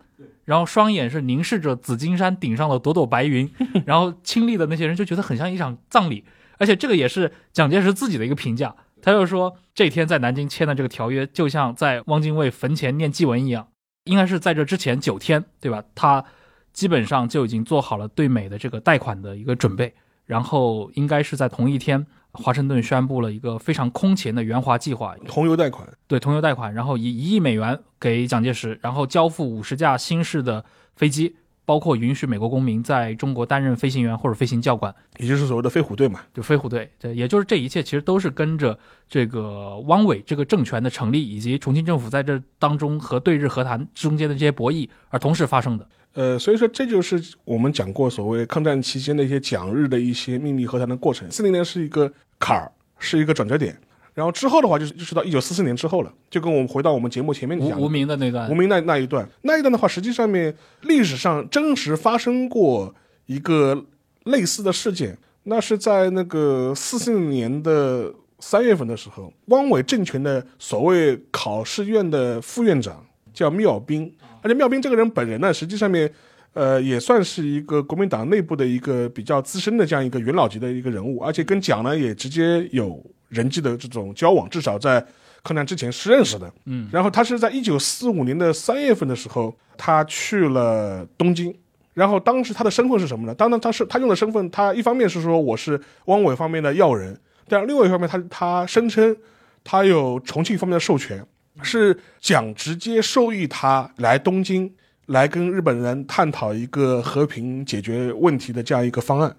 然后双眼是凝视着紫金山顶上的朵朵白云，然后亲历的那些人就觉得很像一场葬礼，而且这个也是蒋介石自己的一个评价，他就说这天在南京签的这个条约，就像在汪精卫坟前念祭文一样。应该是在这之前九天，对吧？他基本上就已经做好了对美的这个贷款的一个准备，然后应该是在同一天，华盛顿宣布了一个非常空前的援华计划，同油贷款，对，同油贷款，然后以一亿美元给蒋介石，然后交付五十架新式的飞机。包括允许美国公民在中国担任飞行员或者飞行教官，也就是所谓的飞虎队嘛，就飞虎队。对，也就是这一切其实都是跟着这个汪伪这个政权的成立，以及重庆政府在这当中和对日和谈中间的这些博弈而同时发生的。呃，所以说这就是我们讲过所谓抗战期间的一些蒋日的一些秘密和谈的过程。四零年是一个坎儿，是一个转折点。然后之后的话，就是就是到一九四四年之后了，就跟我们回到我们节目前面讲无名的那段，无名那那一段，那一段的话，实际上面历史上真实发生过一个类似的事件，那是在那个四四年的三月份的时候，汪伪政权的所谓考试院的副院长叫缪斌，而且缪斌这个人本人呢，实际上面，呃，也算是一个国民党内部的一个比较资深的这样一个元老级的一个人物，而且跟蒋呢也直接有。人际的这种交往，至少在抗战之前是认识的。嗯，然后他是在一九四五年的三月份的时候，他去了东京。然后当时他的身份是什么呢？当然他是他用的身份，他一方面是说我是汪伪方面的要人，但另外一方面他他声称他有重庆方面的授权，是蒋直接授意他来东京来跟日本人探讨一个和平解决问题的这样一个方案。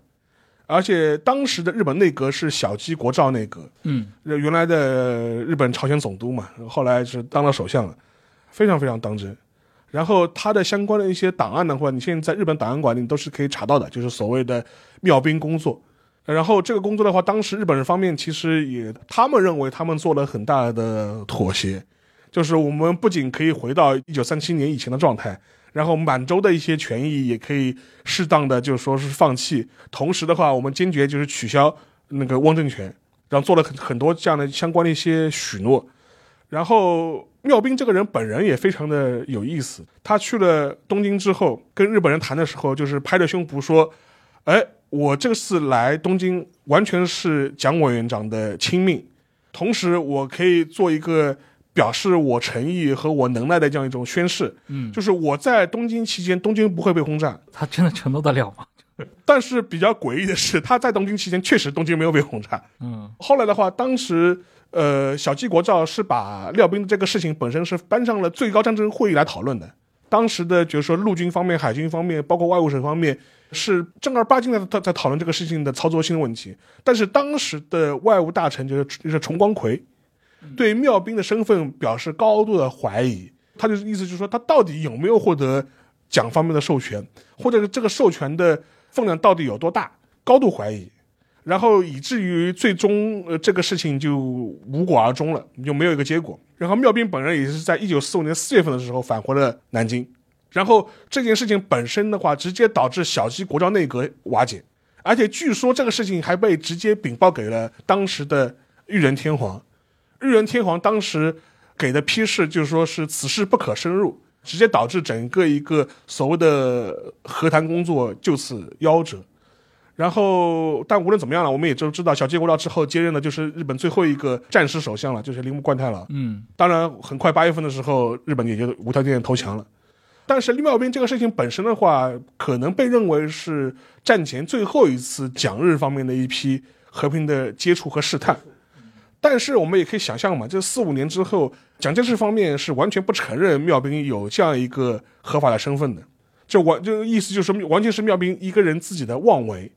而且当时的日本内阁是小矶国照内阁，嗯，原来的日本朝鲜总督嘛，后来是当了首相了，非常非常当真。然后他的相关的一些档案的话，你现在在日本档案馆里都是可以查到的，就是所谓的妙兵工作。然后这个工作的话，当时日本人方面其实也，他们认为他们做了很大的妥协，就是我们不仅可以回到一九三七年以前的状态。然后满洲的一些权益也可以适当的就说是放弃，同时的话，我们坚决就是取消那个汪政权，然后做了很很多这样的相关的一些许诺。然后妙斌这个人本人也非常的有意思，他去了东京之后，跟日本人谈的时候，就是拍着胸脯说：“哎，我这次来东京完全是蒋委员长的亲命，同时我可以做一个。”表示我诚意和我能耐的这样一种宣誓，嗯，就是我在东京期间，东京不会被轰炸。他真的承诺得了吗？但是比较诡异的是，他在东京期间确实东京没有被轰炸。嗯，后来的话，当时呃，小矶国照是把廖兵的这个事情本身是搬上了最高战争会议来讨论的。当时的就是说陆军方面、海军方面，包括外务省方面，是正儿八经的在在讨论这个事情的操作性问题。但是当时的外务大臣就是就是重光葵。对缪兵的身份表示高度的怀疑，他就是意思就是说他到底有没有获得蒋方面的授权，或者是这个授权的分量到底有多大，高度怀疑，然后以至于最终呃这个事情就无果而终了，就没有一个结果。然后缪兵本人也是在一九四五年四月份的时候返回了南京，然后这件事情本身的话，直接导致小鸡国照内阁瓦解，而且据说这个事情还被直接禀报给了当时的裕仁天皇。日元天皇当时给的批示就是说是此事不可深入，直接导致整个一个所谓的和谈工作就此夭折。然后，但无论怎么样了，我们也都知道，小矶国照之后接任的就是日本最后一个战时首相了，就是铃木贯太郎。嗯，当然，很快八月份的时候，日本也就无条件投降了。但是，李茂斌这个事情本身的话，可能被认为是战前最后一次蒋日方面的一批和平的接触和试探。但是我们也可以想象嘛，这四五年之后，蒋介石方面是完全不承认妙兵有这样一个合法的身份的，就完就意思就是完全是妙兵一个人自己的妄为。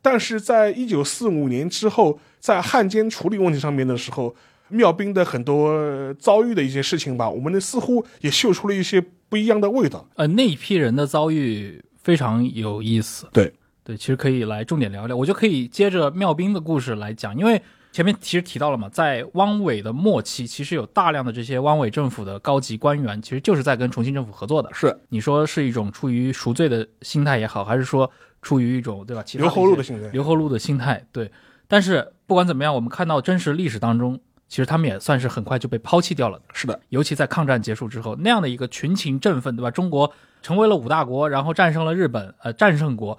但是在一九四五年之后，在汉奸处理问题上面的时候，妙兵的很多遭遇的一些事情吧，我们呢似乎也嗅出了一些不一样的味道。呃，那一批人的遭遇非常有意思。对对，其实可以来重点聊聊，我就可以接着妙兵的故事来讲，因为前面其实提到了嘛，在汪伪的末期，其实有大量的这些汪伪政府的高级官员，其实就是在跟重庆政府合作的。是你说是一种出于赎罪的心态也好，还是说出于一种对吧？其他留后路的心态。留后路的心态，对。但是不管怎么样，我们看到真实历史当中，其实他们也算是很快就被抛弃掉了。是的，尤其在抗战结束之后，那样的一个群情振奋，对吧？中国成为了五大国，然后战胜了日本，呃，战胜国。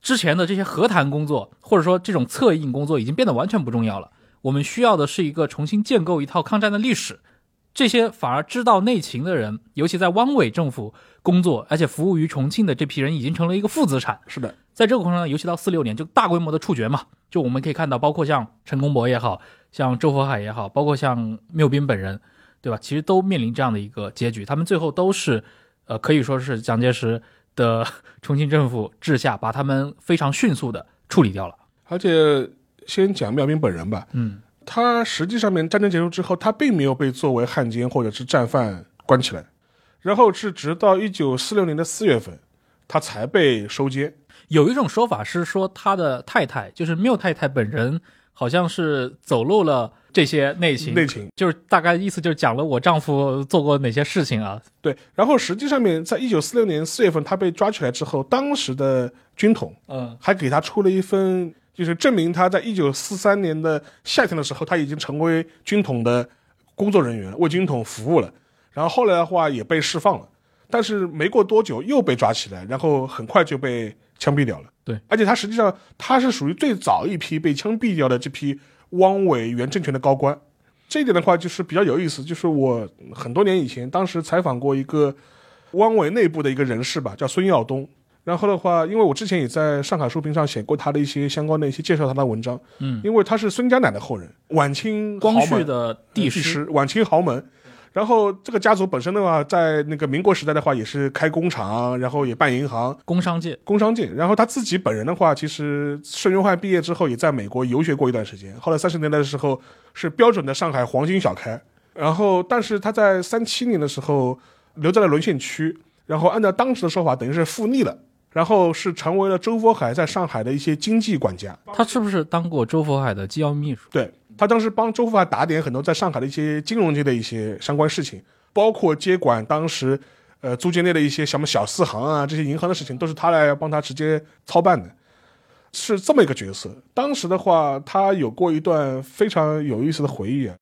之前的这些和谈工作，或者说这种策应工作，已经变得完全不重要了。我们需要的是一个重新建构一套抗战的历史。这些反而知道内情的人，尤其在汪伪政府工作，而且服务于重庆的这批人，已经成了一个负资产。是的，在这个过程中，尤其到四六年，就大规模的处决嘛，就我们可以看到，包括像陈公博也好像周佛海也好，包括像缪斌本人，对吧？其实都面临这样的一个结局，他们最后都是，呃，可以说是蒋介石的 重庆政府治下，把他们非常迅速的处理掉了。而且先讲妙兵本人吧，嗯，他实际上面战争结束之后，他并没有被作为汉奸或者是战犯关起来，然后是直到一九四六年的四月份，他才被收监。有一种说法是说，他的太太就是缪太太本人，好像是走漏了这些内情，内情就是大概意思就是讲了我丈夫做过哪些事情啊。对，然后实际上面在一九四六年四月份他被抓起来之后，当时的军统嗯还给他出了一份，就是证明他在一九四三年的夏天的时候，他已经成为军统的工作人员，为军统服务了。然后后来的话也被释放了，但是没过多久又被抓起来，然后很快就被枪毙掉了。对，而且他实际上他是属于最早一批被枪毙掉的这批汪伪原政权的高官。这一点的话就是比较有意思，就是我很多年以前当时采访过一个汪伪内部的一个人士吧，叫孙耀东。然后的话，因为我之前也在上海书评上写过他的一些相关的一些介绍他的文章，嗯，因为他是孙家奶的后人，晚清光绪的帝师，晚清豪门。然后这个家族本身的话，在那个民国时代的话，也是开工厂，然后也办银行、工商界，工商界。然后他自己本人的话，其实盛元焕毕业之后，也在美国游学过一段时间。后来三十年代的时候，是标准的上海黄金小开。然后，但是他在三七年的时候留在了沦陷区，然后按照当时的说法，等于是复逆了。然后是成为了周佛海在上海的一些经济管家，他是不是当过周佛海的机要秘书？对他当时帮周佛海打点很多在上海的一些金融界的一些相关事情，包括接管当时呃租界内的一些什么小四行啊这些银行的事情，都是他来帮他直接操办的，是这么一个角色。当时的话，他有过一段非常有意思的回忆啊，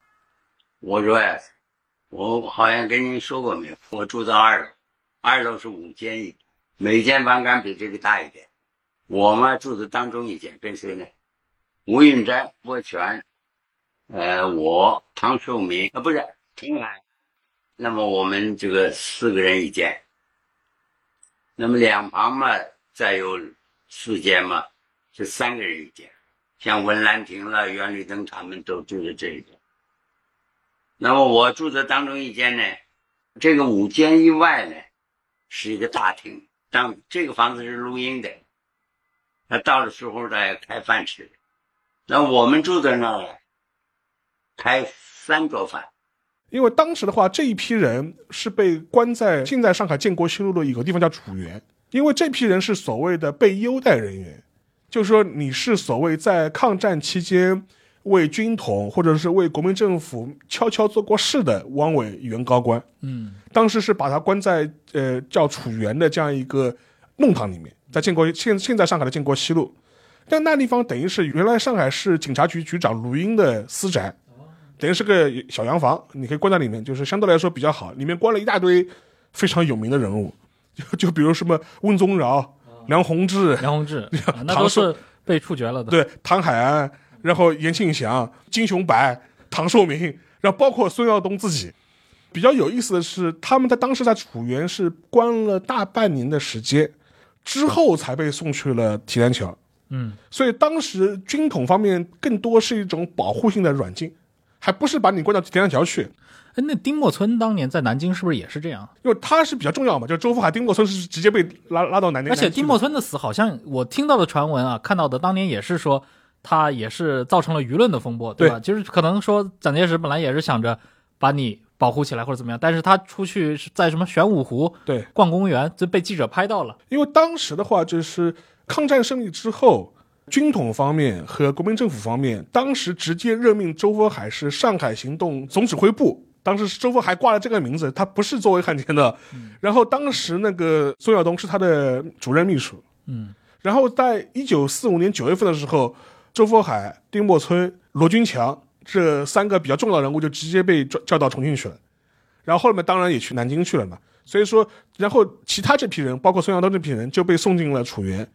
我说呀，我好像跟您说过没有？我住在二楼，二楼是五间一，每间房间比这个大一点。我嘛住在当中一间，跟谁呢？吴运斋、郭全，呃，我唐寿明啊，不是陈海。那么我们这个四个人一间。那么两旁嘛，再有四间嘛，是三个人一间。像文兰亭了、袁立登他们都住在这一间。那么我住的当中一间呢，这个五间以外呢，是一个大厅。当这个房子是录音的，他到了时候呢开饭吃。那我们住在那儿呢，开三桌饭。因为当时的话，这一批人是被关在现在上海建国西路的一个地方叫楚园，因为这批人是所谓的被优待人员，就是说你是所谓在抗战期间为军统或者是为国民政府悄悄做过事的汪伪原高官。嗯，当时是把他关在呃叫楚园的这样一个弄堂里面，在建国现现在上海的建国西路，但那地方等于是原来上海市警察局局长卢英的私宅，等于是个小洋房，你可以关在里面，就是相对来说比较好。里面关了一大堆非常有名的人物，就就比如什么温宗尧、梁鸿志，梁鸿志，啊那都是被处决了的。，对，唐海安，然后严庆祥、金雄白、唐寿明，然后包括孙耀东自己。比较有意思的是，他们在当时在楚原是关了大半年的时间，之后才被送去了提篮桥。嗯，所以当时军统方面更多是一种保护性的软禁，还不是把你关到提篮桥去，哎，那丁默村当年在南京是不是也是这样？因为他是比较重要嘛。就周福海、丁默村是直接被拉拉到南京，而且丁默村村的死，好像我听到的传闻啊，看到的当年也是说他也是造成了舆论的风波，对吧？就是可能说蒋介石本来也是想着把你保护起来或者怎么样，但是他出去是在什么玄武湖对，逛公园，就被记者拍到了。因为当时的话，就是抗战胜利之后，军统方面和国民政府方面，当时直接任命周佛海是上海行动总指挥部。当时周佛海挂了这个名字，他不是作为汉奸的。然后当时那个宋耀东是他的主任秘书。嗯，然后在一九四五年九月份的时候，周佛海、丁默村、罗军强这三个比较重要的人物就直接被叫叫到重庆去了。然后后面当然也去南京去了嘛。所以说，然后其他这批人，包括孙耀东这批人，就被送进了楚原，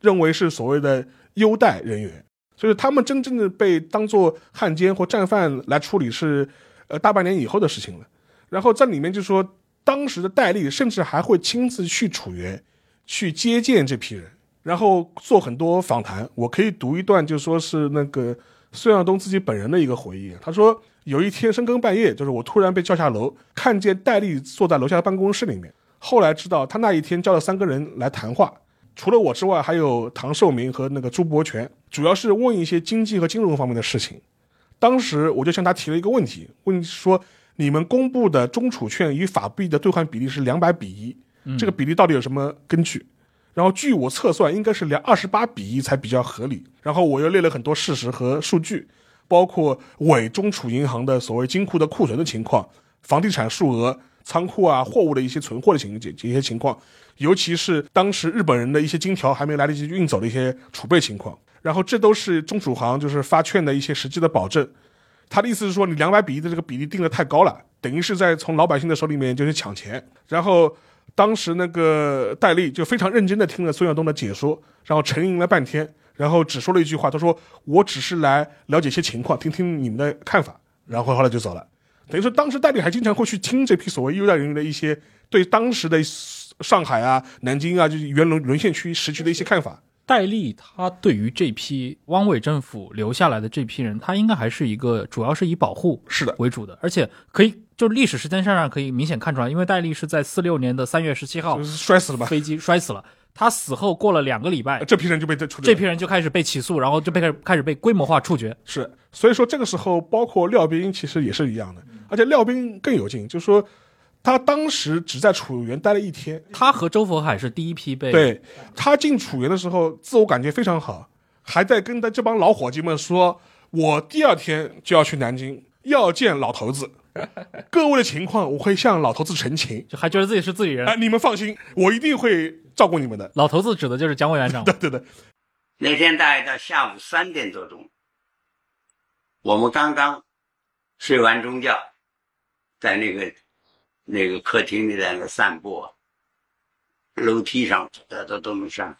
认为是所谓的优待人员。所以他们真正的被当做汉奸或战犯来处理是，呃，大半年以后的事情了。然后在里面就说，当时的戴笠甚至还会亲自去楚原，去接见这批人，然后做很多访谈。我可以读一段，就说是那个孙耀东自己本人的一个回忆。他说，有一天深更半夜，就是我突然被叫下楼，看见戴笠坐在楼下的办公室里面。后来知道他那一天叫了三个人来谈话，除了我之外，还有唐寿明和那个朱伯权，主要是问一些经济和金融方面的事情。当时我就向他提了一个问题，问说：你们公布的中储券与法币的兑换比例是两百比一，这个比例到底有什么根据？然后据我测算，应该是两二十八比一才比较合理。然后我又列了很多事实和数据，包括伪中储银行的所谓金库的库存的情况，房地产数额、仓库啊货物的一些存货的情节这些情况，尤其是当时日本人的一些金条还没来得及运走的一些储备情况。然后这都是中储行就是发券的一些实际的保证。他的意思是说，你两百比一的这个比例定的太高了，等于是在从老百姓的手里面就是抢钱。然后当时那个戴笠就非常认真的听了孙耀东的解说，然后沉吟了半天，然后只说了一句话，他说：“我只是来了解一些情况，听听你们的看法。”然后后来就走了。等于说，当时戴笠还经常会去听这批所谓优待人员的一些对当时的上海啊、南京啊，就是原沦沦陷区时区的一些看法。戴笠他对于这批汪伪政府留下来的这批人，他应该还是一个主要是以保护是的，为主的，而且可以就是历史时间线上可以明显看出来，因为戴笠是在四六年的三月十七号摔死了吧？飞机摔死了，他死后过了两个礼拜，这批人就被这批人就开始被起诉，然后就被开始开始被规模化处决。是，所以说这个时候，包括廖斌其实也是一样的，而且廖斌更有劲，就是说他当时只在楚原待了一天，他和周佛海是第一批被对他进楚原的时候，自我感觉非常好，还在跟他这帮老伙计们说，我第二天就要去南京，要见老头子，各位的情况我会向老头子陈情，就还觉得自己是自己人。哎，你们放心，我一定会照顾你们的。老头子指的就是蒋委员长。对对对，那天大概到下午三点多钟，我们刚刚睡完中觉，在那个那个客厅里在那散步，楼梯上大家都能上。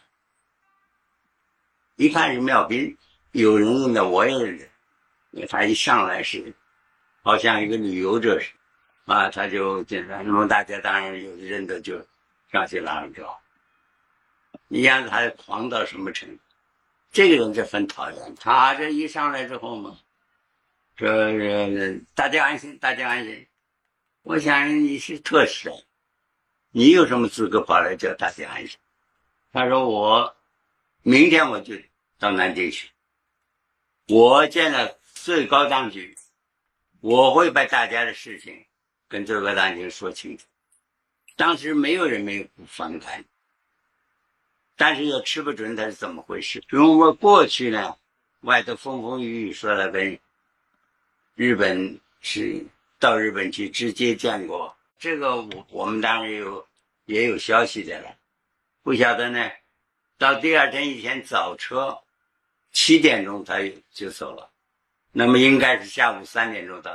一看是妙斌，有人认得，我也认得，他一上来是好像一个旅游者似的，啊，他就进来，那么大家当然有认得就上去拉了招。你让他狂到什么程度？这个人就很讨厌。他这一上来之后嘛，这这大家安心，大家安心。我想你是特使，你有什么资格跑来叫大家安心？他说我明天我就到南京去，我见了最高当局，我会把大家的事情跟最高当局说清楚。当时没有人没有不反感。但是又吃不准它是怎么回事。因为过去呢，外头风风雨雨说了跟日本是到日本去直接见过，这个我我们当然有也有消息的了，不晓得呢。到第二天一天早车七点钟他就走了，那么应该是下午三点钟到，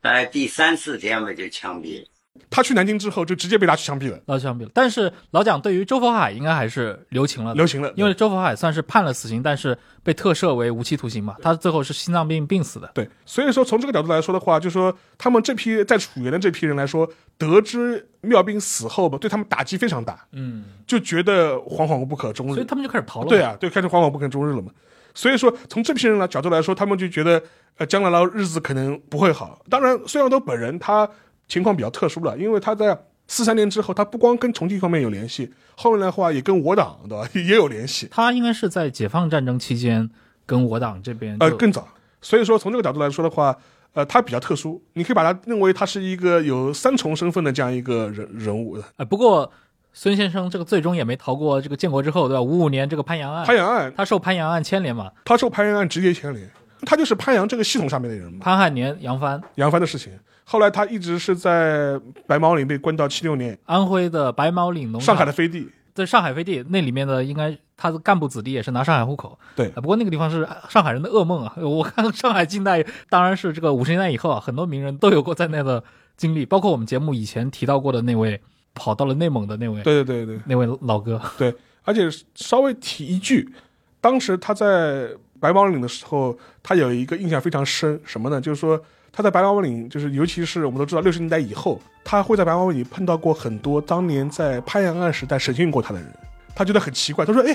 大概第三四天吧就枪毙了。他去南京之后就直接被拉去枪毙了，拉去枪毙了。但是老蒋对于周佛海应该还是留情了，留情了，因为周佛海算是判了死刑，但是被特赦为无期徒刑嘛。他最后是心脏病病死的。对，所以说从这个角度来说的话，就说他们这批在楚原的这批人来说，得知妙斌死后吧，对他们打击非常大，嗯，就觉得惶惶不可终日。所以他们就开始逃了。对，啊，对，开始惶惶不可终日了嘛。所以说，从这批人的角度来说，他们就觉得，呃，将来的日子可能不会好。当然，孙耀东本人他情况比较特殊了，因为他在四三年之后，他不光跟重庆方面有联系，后面的话也跟我党对吧也有联系。他应该是在解放战争期间跟我党这边呃更早。所以说从这个角度来说的话，呃，他比较特殊，你可以把他认为他是一个有三重身份的这样一个人人物的。呃，不过孙先生这个最终也没逃过这个建国之后，对吧？五五年这个潘阳案，潘阳案，他受潘阳案牵连嘛，他受潘阳案直接牵连，他就是潘阳这个系统上面的人嘛。潘汉年、杨帆，杨帆的事情，后来他一直是在白毛岭被关到七六年，安徽的白毛岭农场上海的飞地，在上海飞地那里面的，应该他的干部子弟也是拿上海户口。对啊不过那个地方是上海人的噩梦啊！我看上海近代，当然是这个五十年代以后啊，很多名人都有过在那的经历，包括我们节目以前提到过的那位跑到了内蒙的那位对对对对那位老哥。对，而且稍微提一句，当时他在白毛岭的时候，他有一个印象非常深，什么呢？就是说他在白毛岭，就是尤其是我们都知道六十年代以后，他会在白毛岭碰到过很多当年在潘阳案时代审讯过他的人，他觉得很奇怪，他说：“哎，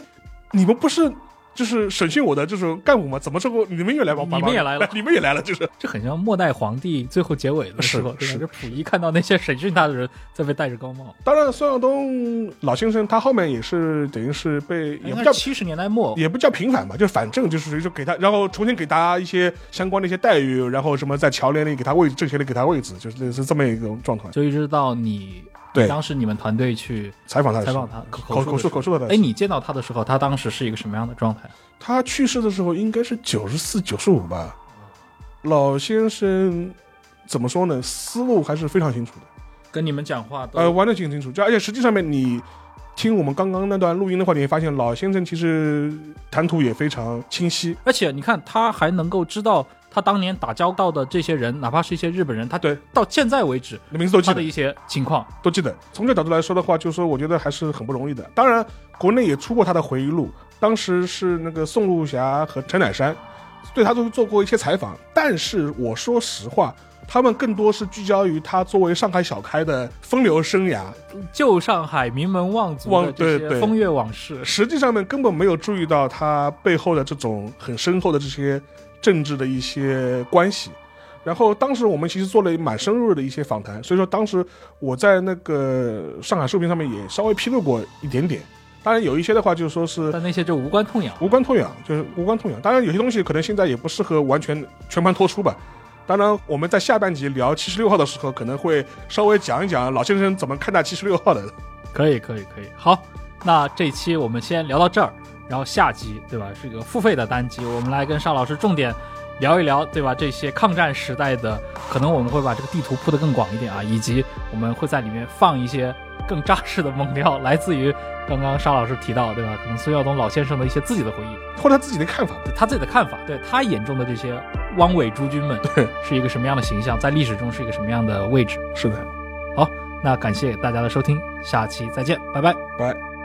你们不是就是审讯我的这种干部嘛？怎么这个你们也来往白毛岭你们也来了你们也来了，就是这很像末代皇帝最后结尾的时候？是是就溥仪看到那些审讯他的人在被戴着高帽，当然，孙耀东老先生他后面也是等于是被也不叫七十年代末，也不叫平反吧，就反正就是就给他，然后重新给大家一些相关的一些待遇，然后什么在侨联里给他位置，政协里给他位置，就是类似这么一个状况。就一直到你对当时你们团队去采访他采访他口口述口述的哎，你见到他的时候，他当时是一个什么样的状态？他去世的时候应该是九十四、九十五吧。老先生怎么说呢？思路还是非常清楚的，跟你们讲话呃，玩的挺清楚。就而且实际上面你听我们刚刚那段录音的话，你会发现老先生其实谈吐也非常清晰。而且你看，他还能够知道他当年打交道的这些人，哪怕是一些日本人，他对到现在为止名字都记得他的，一些情况，都记得。从这角度来说的话，就是说我觉得还是很不容易的。当然，国内也出过他的回忆录，当时是那个宋路霞和陈乃山对他都做过一些采访，但是我说实话。他们更多是聚焦于他作为上海小开的风流生涯，旧上海名门望族的这对对些风月往事。实际上面根本没有注意到他背后的这种很深厚的这些政治的一些关系。然后当时我们其实做了蛮深入的一些访谈，所以说当时我在那个上海视频上面也稍微披露过一点点。当然有一些的话就是说是但那些就无关痛痒。无关痛痒，就是无关痛痒。当然有些东西可能现在也不适合完全全盘托出吧。当然我们在下半集聊七十六号的时候，可能会稍微讲一讲老先生怎么看待七十六号的。可以，可以，可以。好，那这期我们先聊到这儿，然后下集对吧，是一个付费的单集，我们来跟邵老师重点聊一聊，对吧？这些抗战时代的，可能我们会把这个地图铺得更广一点啊，以及我们会在里面放一些更扎实的猛料，来自于刚刚邵老师提到，对吧？可能孙耀东老先生的一些自己的回忆，或者他自己的看法。他自己的看法，对他眼中的这些汪伪诸君们对，是一个什么样的形象，在历史中是一个什么样的位置。是的，好，那感谢大家的收听，下期再见，拜拜。拜。